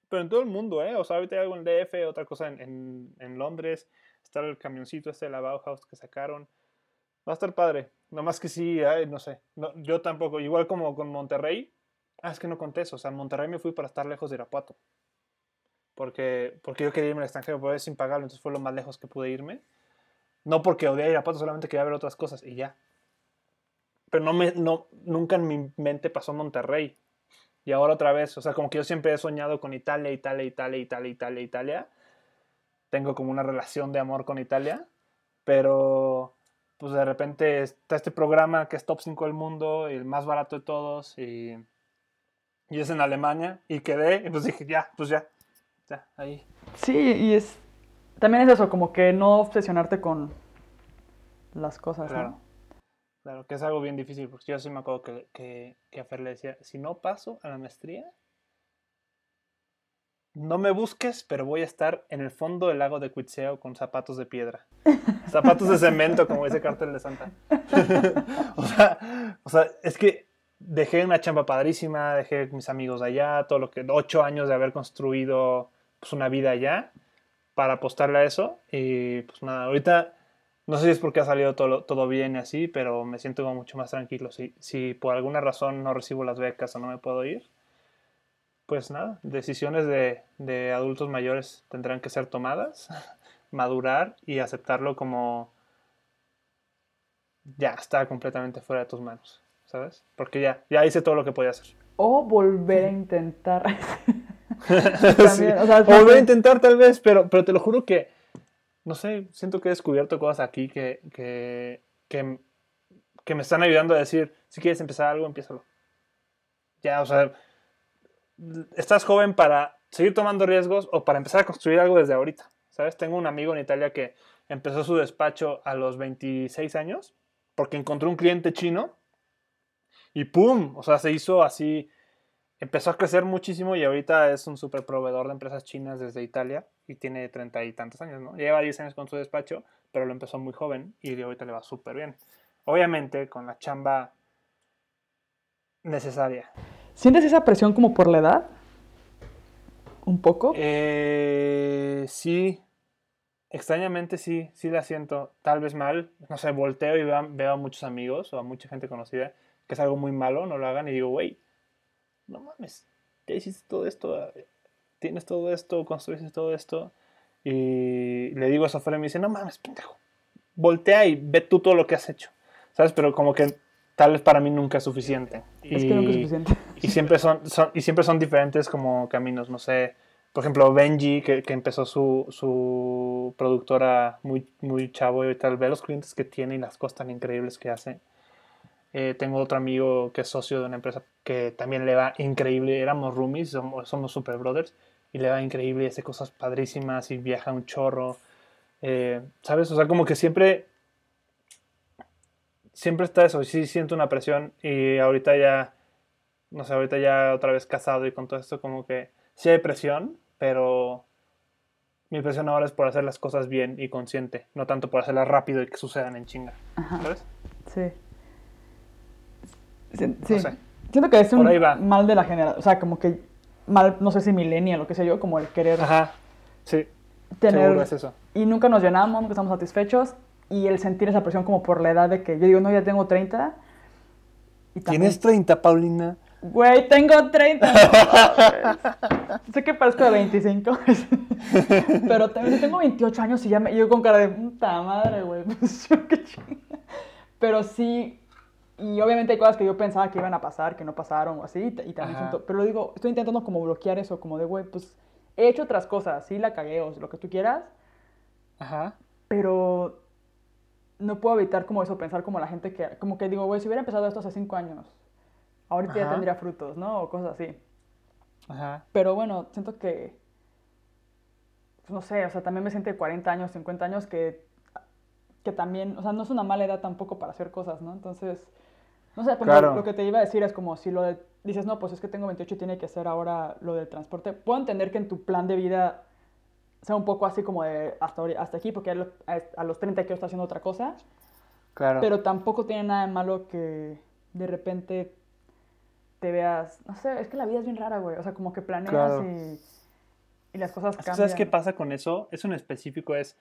Pero en todo el mundo, ¿eh? O sea, ahorita hay algo en DF, otra cosa en, en, en Londres. Está el camioncito este de la Bauhaus que sacaron. Va a estar padre. Nomás que sí, ay, no sé. No, yo tampoco. Igual como con Monterrey. Ah, es que no conté eso. O sea, en Monterrey me fui para estar lejos de Irapuato. Porque, porque yo quería irme al extranjero, pero es sin pagarlo. Entonces fue lo más lejos que pude irme. No porque odié Irapuato, solamente quería ver otras cosas y ya. Pero no me, no, nunca en mi mente pasó Monterrey. Y ahora otra vez, o sea, como que yo siempre he soñado con Italia, Italia, Italia, Italia, Italia, Italia. Tengo como una relación de amor con Italia, pero pues de repente está este programa que es top 5 del mundo, el más barato de todos, y, y es en Alemania, y quedé, y pues dije, ya, pues ya, ya, ahí. Sí, y es, también es eso, como que no obsesionarte con las cosas, Claro. ¿no? Claro, que es algo bien difícil, porque yo sí me acuerdo que, que, que a Fer le decía, si no paso a la maestría, no me busques, pero voy a estar en el fondo del lago de Cuitzeo con zapatos de piedra. (laughs) zapatos de cemento, como dice Cartel de Santa. (laughs) o, sea, o sea, es que dejé una chamba padrísima, dejé mis amigos allá, todo lo que, ocho años de haber construido pues, una vida allá para apostarle a eso. Y pues nada, ahorita no sé si es porque ha salido todo, todo bien y así, pero me siento como mucho más tranquilo. Si, si por alguna razón no recibo las becas o no me puedo ir, pues nada, decisiones de, de adultos mayores tendrán que ser tomadas, (laughs) madurar y aceptarlo como ya está completamente fuera de tus manos, ¿sabes? Porque ya, ya hice todo lo que podía hacer. O volver a intentar. (laughs) (laughs) Sí. O sea, O a intentar tal vez, pero, pero te lo juro que, no sé, siento que he descubierto cosas aquí que, que, que, que me están ayudando a decir, si quieres empezar algo, empiézalo. Ya, o sea, estás joven para seguir tomando riesgos o para empezar a construir algo desde ahorita, ¿sabes? Tengo un amigo en Italia que empezó su despacho a los 26 años porque encontró un cliente chino y ¡pum! O sea, se hizo así, empezó a crecer muchísimo y ahorita es un super proveedor de empresas chinas desde Italia y tiene treinta y tantos años, ¿no? Lleva 10 años con su despacho, pero lo empezó muy joven y ahorita le va súper bien. Obviamente con la chamba necesaria. ¿Sientes esa presión como por la edad? ¿Un poco? Eh, sí, extrañamente sí, sí la siento. Tal vez mal, no sé, volteo y veo, a- veo a muchos amigos o a mucha gente conocida que es algo muy malo, no lo hagan y digo, güey, no mames, ya hiciste todo esto, eh, tienes todo esto, construiste todo esto. Y le digo eso afuera y me dice, no mames, pendejo, voltea y ve tú todo lo que has hecho. ¿sabes? Pero como que tal vez para mí nunca es suficiente. Es que nunca es suficiente. Y siempre son, son, y siempre son diferentes como caminos, no sé. Por ejemplo, Benji, que, que empezó su, su productora muy, muy chavo y tal, ve los clientes que tiene y las cosas tan increíbles que hace. Eh, tengo otro amigo que es socio de una empresa que también le va increíble. Éramos roomies, somos, somos super brothers, y le va increíble y hace cosas padrísimas y viaja un chorro. Eh, ¿Sabes? O sea, como que siempre siempre está eso, sí siento una presión y ahorita ya, no sé, ahorita ya otra vez casado y con todo esto como que sí hay presión, pero mi presión ahora es por hacer las cosas bien y consciente, no tanto por hacerlas rápido y que sucedan en chinga, ¿sabes? Sí. Sí, sí. Siento que es un mal de la generación, o sea, como que mal, no sé si millennial, lo que sé yo, como el querer Ajá, sí. Tener, Seguro es eso. Y nunca nos llenamos, nunca estamos satisfechos y el sentir esa presión como por la edad de que yo digo, no, ya tengo 30. Y ¿Tienes 30, Paulina? Güey, tengo 30. (laughs) (laughs) sé que parezco de 25. (laughs) pero también tengo 28 años y ya me yo con cara de puta madre, güey. Pues, pero sí, y obviamente hay cosas que yo pensaba que iban a pasar, que no pasaron o así. Y también siento, pero digo, estoy intentando como bloquear eso, como de, güey, pues he hecho otras cosas, sí la cagué o lo que tú quieras. Ajá. Pero no puedo evitar como eso, pensar como la gente que, como que digo, güey, si hubiera empezado esto hace cinco años, ahorita ya tendría frutos, ¿no? O cosas así. Ajá. Pero bueno, siento que, pues, no sé, o sea, también me siento de 40 años, 50 años que, que también, o sea, no es una mala edad tampoco para hacer cosas, ¿no? Entonces, no sé, claro. lo que te iba a decir es como si lo de, dices, no, pues es que tengo 28 y tiene que ser ahora lo del transporte. Puedo entender que en tu plan de vida sea un poco así como de hasta, hasta aquí, porque a los 30 quiero estar haciendo otra cosa. Claro. Pero tampoco tiene nada de malo que de repente te veas, no sé, es que la vida es bien rara, güey. O sea, como que planeas y, y, las cosas cambian. ¿Sabes qué pasa con eso? Eso en específico es,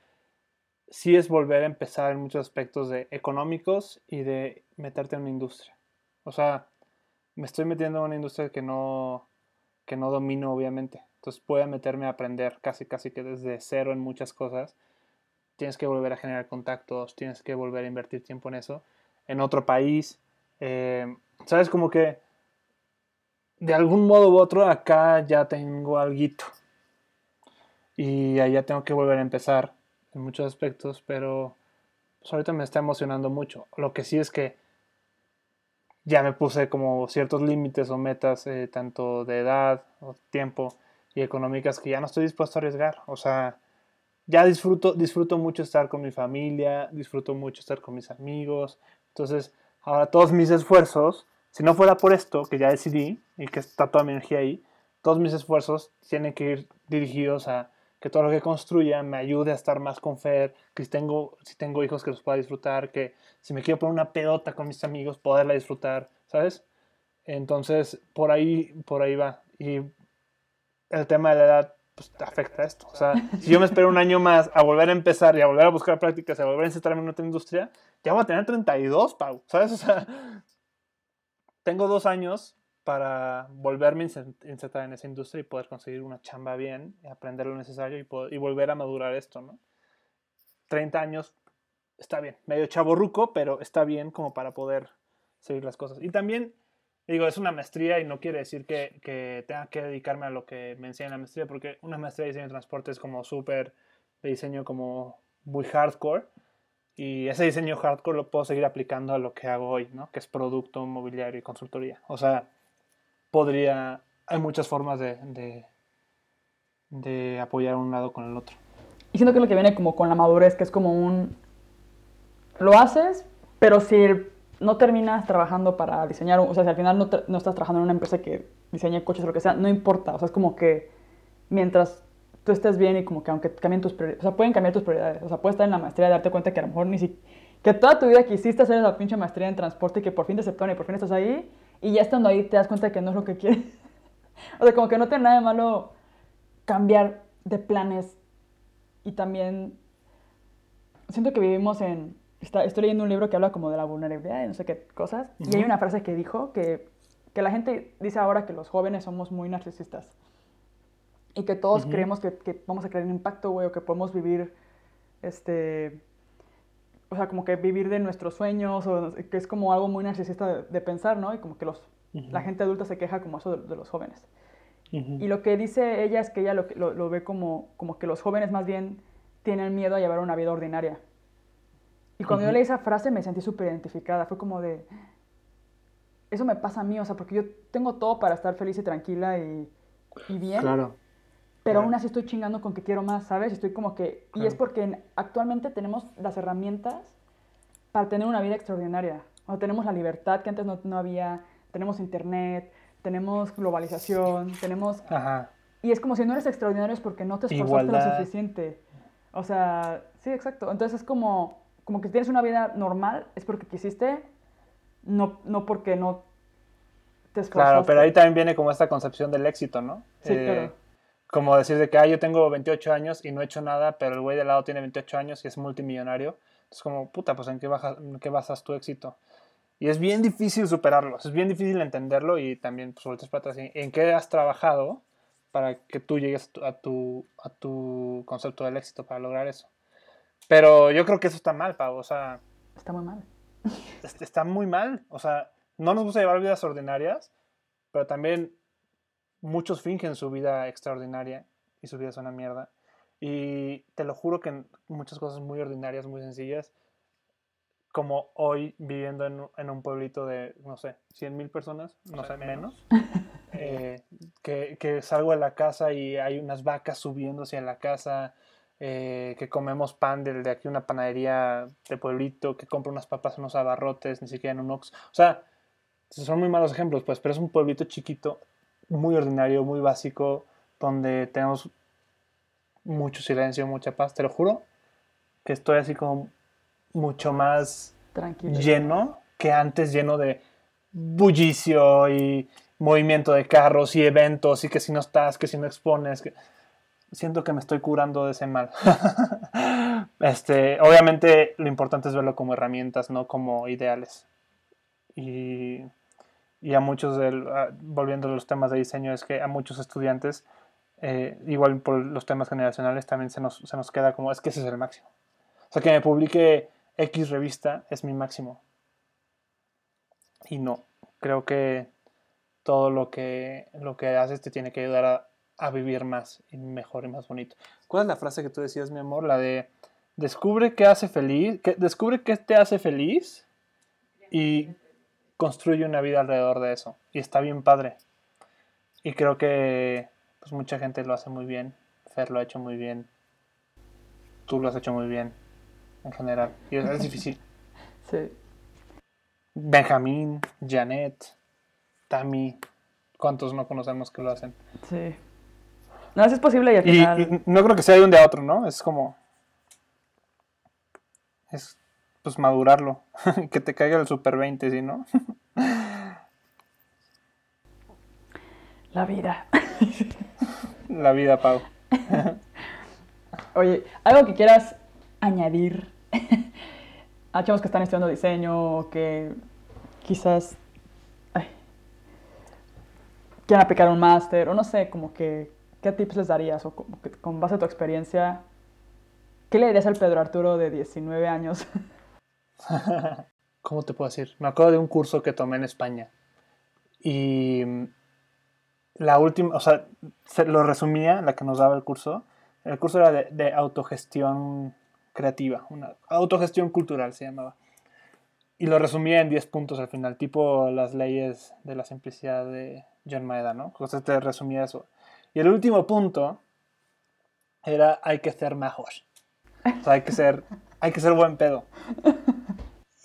sí es volver a empezar en muchos aspectos de económicos y de meterte en una industria. O sea, me estoy metiendo en una industria que no, que no domino, obviamente. Entonces puede meterme a aprender casi, casi que desde cero en muchas cosas. Tienes que volver a generar contactos, tienes que volver a invertir tiempo en eso. En otro país, eh, ¿sabes? Como que de algún modo u otro acá ya tengo algo. Y allá tengo que volver a empezar en muchos aspectos, pero pues, ahorita me está emocionando mucho. Lo que sí es que ya me puse como ciertos límites o metas, eh, tanto de edad o tiempo, y económicas que ya no estoy dispuesto a arriesgar. O sea, ya disfruto, disfruto mucho estar con mi familia, disfruto mucho estar con mis amigos. Entonces, ahora todos mis esfuerzos, si no fuera por esto que ya decidí y que está toda mi energía ahí, todos mis esfuerzos tienen que ir dirigidos a que todo lo que construya me ayude a estar más con Fer, que si tengo, si tengo hijos que los pueda disfrutar, que si me quiero poner una pedota con mis amigos, poderla disfrutar, ¿sabes? Entonces, por ahí, por ahí va. Y el tema de la edad pues, afecta a esto. O sea, (laughs) si yo me espero un año más a volver a empezar y a volver a buscar prácticas, a volver a insertarme en otra industria, ya voy a tener 32, Pau, ¿sabes? O sea, tengo dos años para volverme a insertar en esa industria y poder conseguir una chamba bien, aprender lo necesario y, y volver a madurar esto, ¿no? 30 años está bien, medio chaborruco, pero está bien como para poder seguir las cosas. Y también Digo, es una maestría y no quiere decir que, que, tenga que dedicarme a lo que me enseña la maestría, porque una maestría de diseño de transporte es como súper de diseño como muy hardcore. Y ese diseño hardcore lo puedo seguir aplicando a lo que hago hoy, ¿no? Que es producto, mobiliario y consultoría. O sea, podría... Hay muchas formas de, de, de apoyar un lado con el otro. Y siento que lo que viene como con la madurez, que es como un... Lo haces, pero si no terminas trabajando para diseñar, o sea, si al final no, no, estás trabajando en una empresa que diseña coches o lo que sea, no importa, o sea, es como que mientras tú estés bien y como que aunque cambien tus prioridades, o sea, pueden cambiar tus prioridades, o sea, puedes estar en la maestría y darte cuenta que a lo mejor ni si que toda tu vida quisiste hacer esa pinche maestría en transporte y que por fin te aceptaron y por fin estás ahí y ya estando ahí te das cuenta que no es lo que quieres. (laughs) o sea, como que no tiene nada de malo cambiar de planes y también siento que vivimos en estoy leyendo un libro que habla como de la vulnerabilidad y no sé qué cosas. Y hay una frase que dijo que, que, la gente dice ahora que los jóvenes somos muy narcisistas. Y que todos creemos que, que, vamos a crear un impacto, güey, o que podemos vivir, este, o sea, como que vivir de nuestros sueños, o que es como algo muy narcisista de, de pensar, ¿no? Y como que los, la gente adulta se queja como eso de, de los jóvenes. Y lo que dice ella es que ella lo, lo, lo, ve como, como que los jóvenes más bien tienen miedo a llevar una vida ordinaria. Y cuando yo leí esa frase me sentí súper identificada. Fue como de, eso me pasa a mí, o sea, porque yo tengo todo para estar feliz y tranquila y, y bien. Claro. Pero claro. aún así estoy chingando con que quiero más, ¿sabes? Estoy como que... Y es porque actualmente tenemos las herramientas para tener una vida extraordinaria. O tenemos la libertad que antes no, no había, tenemos internet, tenemos globalización, tenemos... Ajá. Y es como si no eres extraordinario es porque no te esforzaste lo suficiente. O sea, sí, exacto. Entonces es como, como que tienes una vida normal, es porque quisiste, no, no porque no te esforzaste. Claro, pero ahí también viene como esta concepción del éxito, ¿no? Sí, Eh, claro. Como decir de que ah, yo tengo 28 años y no he hecho nada, pero el güey de lado tiene 28 años y es multimillonario. Es como, puta, pues ¿en qué, baja- en qué basas tu éxito? Y es bien difícil superarlo, es bien difícil entenderlo y también pues volteas para atrás. ¿En- ¿En qué has trabajado para que tú llegues a tu, a tu, concepto del éxito para lograr eso? Pero yo creo que eso está mal, Pau. O sea, Está muy mal. (laughs) est- está muy mal. O sea, no nos gusta llevar vidas ordinarias, pero también muchos fingen su vida extraordinaria y su vida es una mierda. Y te lo juro que muchas cosas muy ordinarias, muy sencillas, como hoy viviendo en, un- en un pueblito de, no sé, 100 mil personas, no sé, menos, eh, que, que salgo de la casa y hay unas vacas subiéndose a la casa, eh, que comemos pan del de aquí una panadería de pueblito, que compra unas papas en unos abarrotes, ni siquiera en un Ox. O sea, son muy malos ejemplos, pues, pero es un pueblito chiquito, muy ordinario, muy básico, donde tenemos mucho silencio, mucha paz. Te lo juro que estoy así como mucho más Tranquilo. lleno que antes lleno de bullicio y movimiento de carros y eventos y que si no estás, que si no expones, que siento que me estoy curando de ese mal. (laughs) este, obviamente lo importante es verlo como herramientas, no como ideales. Y, y a muchos, del, a- volviendo a los temas de diseño, es que a muchos estudiantes, eh, igual por los temas generacionales, también se nos, se nos queda como, es que ese es el máximo. O sea, que me publique X revista es mi máximo. Y no, creo que todo lo que, lo que haces te tiene que ayudar a, a vivir más y mejor y más bonito. ¿Cuál es la frase que tú decías, mi amor? La de descubre qué hace feliz, que, descubre qué te hace feliz y construye una vida alrededor de eso. Y está bien padre. Y creo que pues mucha gente lo hace muy bien. Fer lo ha hecho muy bien. Tú lo has hecho muy bien. En general. Y es, es difícil. (laughs) Sí. Benjamín, Janet, Tami. ¿Cuántos no conocemos que lo hacen? Sí. No, es posible y al y no creo que sea de un día a otro, ¿no? Es como. Es pues madurarlo. (laughs) que te caiga el super 20, ¿sí, no? La vida. (laughs) La vida, Pau. (laughs) Oye, algo que quieras añadir a chavos que están estudiando diseño o que quizás ay, quieran aplicar un máster o no sé, como que, ¿qué tips les darías? O como que con base a tu experiencia, ¿qué le dirías al Pedro Arturo de 19 años? (laughs) ¿Cómo te puedo decir? Me acuerdo de un curso que tomé en España. Y la última, o sea, se lo resumía, la que nos daba el curso. El curso era de, de autogestión creativa, una autogestión cultural se llamaba. Y lo resumía en 10 puntos al final, tipo las leyes de la simplicidad de John Maeda, ¿no? Entonces te resumía eso. Y el último punto era hay que ser mejor. O sea, hay que ser, hay que ser buen pedo.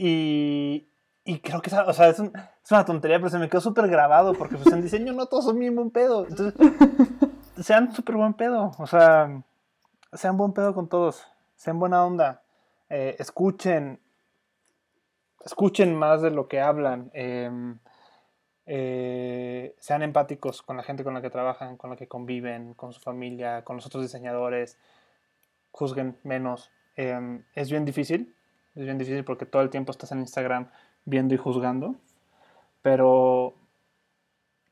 Y, y creo que esa- o sea, es, un- es una tontería, pero se me quedó súper grabado porque pues, en diseño no todos son bien buen pedo. Entonces, (laughs) sean súper buen pedo. O sea, sean buen pedo con todos. Sean buena onda. eh, escuchen. Escuchen más de lo que hablan. em, eh, sean empáticos con la gente con la que trabajan, con la que conviven, con su familia, con los otros diseñadores. Juzguen menos. Em, es bien difícil. Es bien difícil porque todo el tiempo estás en Instagram viendo y juzgando. Pero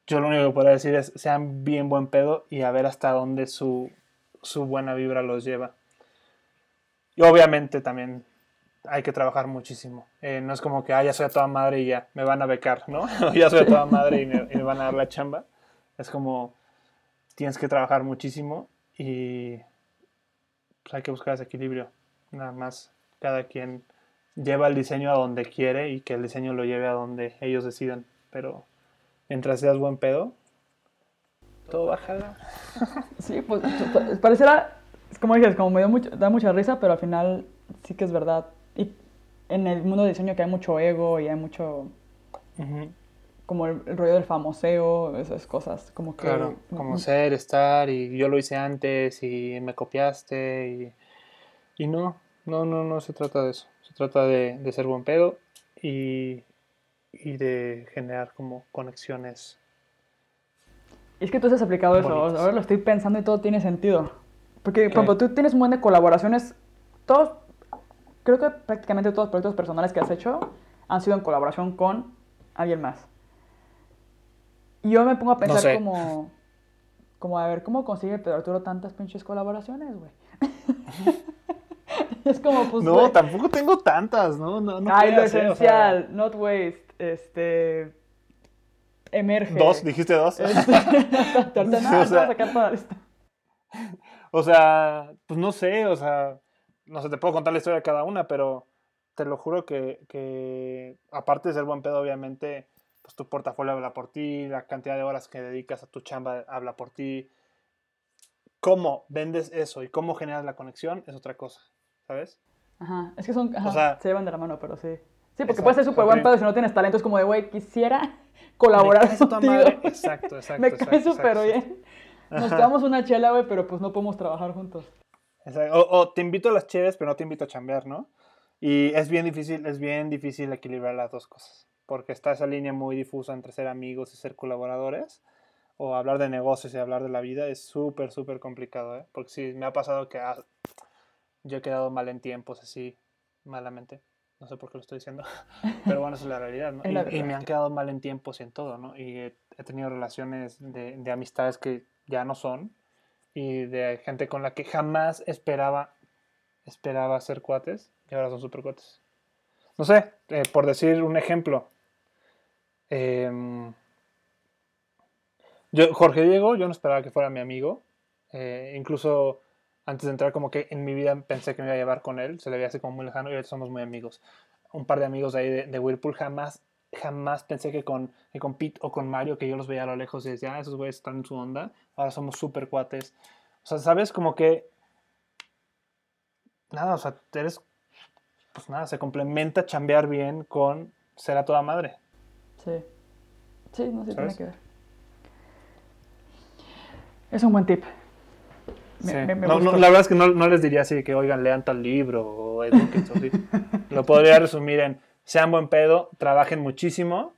yo lo único que puedo decir es sean bien buen pedo y a ver hasta dónde su, su buena vibra los lleva. Y obviamente también hay que trabajar muchísimo. Eh, no es como que, ah, ya soy a toda madre y ya, me van a becar, ¿no? (laughs) ya soy a toda madre y me, van a dar la chamba. Es como, tienes que trabajar muchísimo y pues, hay que buscar ese equilibrio. Nada más, cada quien lleva el diseño a donde quiere y que el diseño lo lleve a donde ellos decidan. Pero mientras seas buen pedo, todo baja. (laughs) Sí, pues pues, parecerá, es como dices, como me dio mucho, da mucha risa, pero al final sí que es verdad. Y en el mundo del diseño que hay mucho ego y hay mucho, como el, el rollo del famoseo, esas cosas, como que... Claro, como ser, estar, y yo lo hice antes, y me copiaste, y, y no, no, no, no se trata de eso. Se trata de, de ser buen pedo y, y de generar como conexiones. Es que tú has aplicado eso, Bonitas. ahora lo estoy pensando y todo tiene sentido. Porque, ejemplo, tú tienes un buen de colaboraciones, todos, creo que prácticamente todos los proyectos personales que has hecho han sido en colaboración con alguien más. Y yo me pongo a pensar sé. como, como, a ver, ¿cómo consigue Pedro Arturo tantas pinches colaboraciones, güey? (laughs) (laughs) es como, pues, No, güey, tampoco tengo tantas, ¿no? No, no Ay, lo sea, esencial, not waste, este, emerge. dos, dijiste dos. (laughs) Este, (laughs) ahorita, no, O voy a sea- sacar toda la lista. O sea, pues no sé, o sea, no sé, te puedo contar la historia de cada una, pero te lo juro que, que aparte de ser buen pedo, obviamente, pues tu portafolio habla por ti, la cantidad de horas que dedicas a tu chamba habla por ti. Cómo vendes eso y cómo generas la conexión es otra cosa, ¿sabes? Ajá, es que son, ajá, O sea- se llevan de la mano, pero sí. Sí, porque Exacto, puedes ser súper buen pedo si no tienes talento es como de, güey, quisiera (laughs) colaborar contigo. madre. (laughs) Exacto, exacto. Me cae súper bien. Nos tomamos una chela, güey, pero pues no podemos trabajar juntos. Exacto. O, o te invito a las cheves, pero no te invito a chambear, ¿no? Y es bien difícil, es bien difícil equilibrar las dos cosas. Porque está esa línea muy difusa entre ser amigos y ser colaboradores. O hablar de negocios y hablar de la vida es súper, súper complicado, ¿eh? Porque sí, me ha pasado que ah, yo he quedado mal en tiempos así, malamente. No sé por qué lo estoy diciendo. (laughs) Pero bueno, esa es la realidad, ¿no? Y, y me han quedado mal en tiempos y en todo, ¿no? Y he, he tenido relaciones de, de amistades que ya no son. Y de gente con la que jamás esperaba esperaba ser cuates y ahora son super cuates. No sé, eh, por decir un ejemplo. em, yo, Jorge Diego, yo no esperaba que fuera mi amigo. eh, incluso antes de entrar, como que en mi vida pensé que me iba a llevar con él. Se le veía así como muy lejano y ahorita somos muy amigos. Un par de amigos de ahí de, de Whirlpool jamás, jamás pensé que con, que con Pete o con Mario, que yo los veía a lo lejos y decía, ah, esos güeyes están en su onda. Ahora somos super cuates. O sea, ¿sabes? Como que nada, o sea, eres, pues nada, se complementa chambear bien con ser a toda madre. Sí. Sí, no sé, tiene ¿Sabes? que ver. Es un buen tip. Me- Sí. me- me No, no, la verdad es que no, no les diría así que, oigan, lean tal libro o así. (laughs) Lo podría resumir en, sean buen pedo, trabajen muchísimo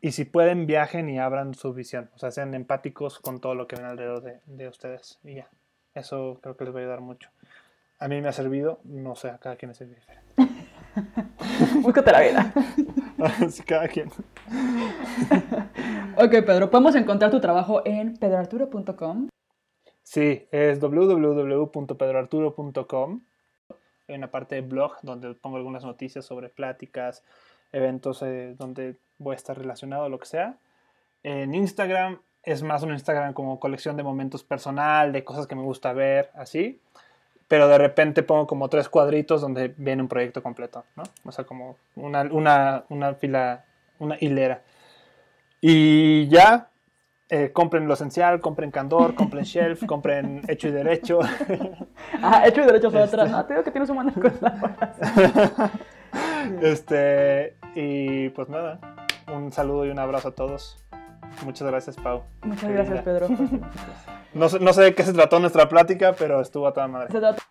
y si pueden, viajen y abran su visión. O sea, sean empáticos con todo lo que ven alrededor de, de ustedes. Y ya, eso creo que les va a ayudar mucho. A mí me ha servido, no sé, a cada quien es diferente. (laughs) Búscate la vida. (laughs) Sí, cada quien. Ok, Pedro, podemos encontrar tu trabajo en pedroarturo.com. Sí, es www.pedroarturo.com. Hay una parte de blog donde pongo algunas noticias sobre pláticas, eventos eh, donde voy a estar relacionado, lo que sea. En Instagram es más un Instagram como colección de momentos personal, de cosas que me gusta ver, así. Pero de repente pongo como tres cuadritos donde viene un proyecto completo, ¿no? O sea, como una, una, una fila, una hilera. Y ya, eh, compren lo esencial, compren candor, compren shelf, compren hecho y derecho. (laughs) Ah, hecho y derechos Este. atrás. No, te digo que tienes un buen de cosas. (laughs) este, y pues nada, un saludo y un abrazo a todos. Muchas gracias, Pau. Muchas gracias. Pedro. (laughs) No sé, no sé de qué se trató nuestra plática, pero estuvo a toda madre. Se trata-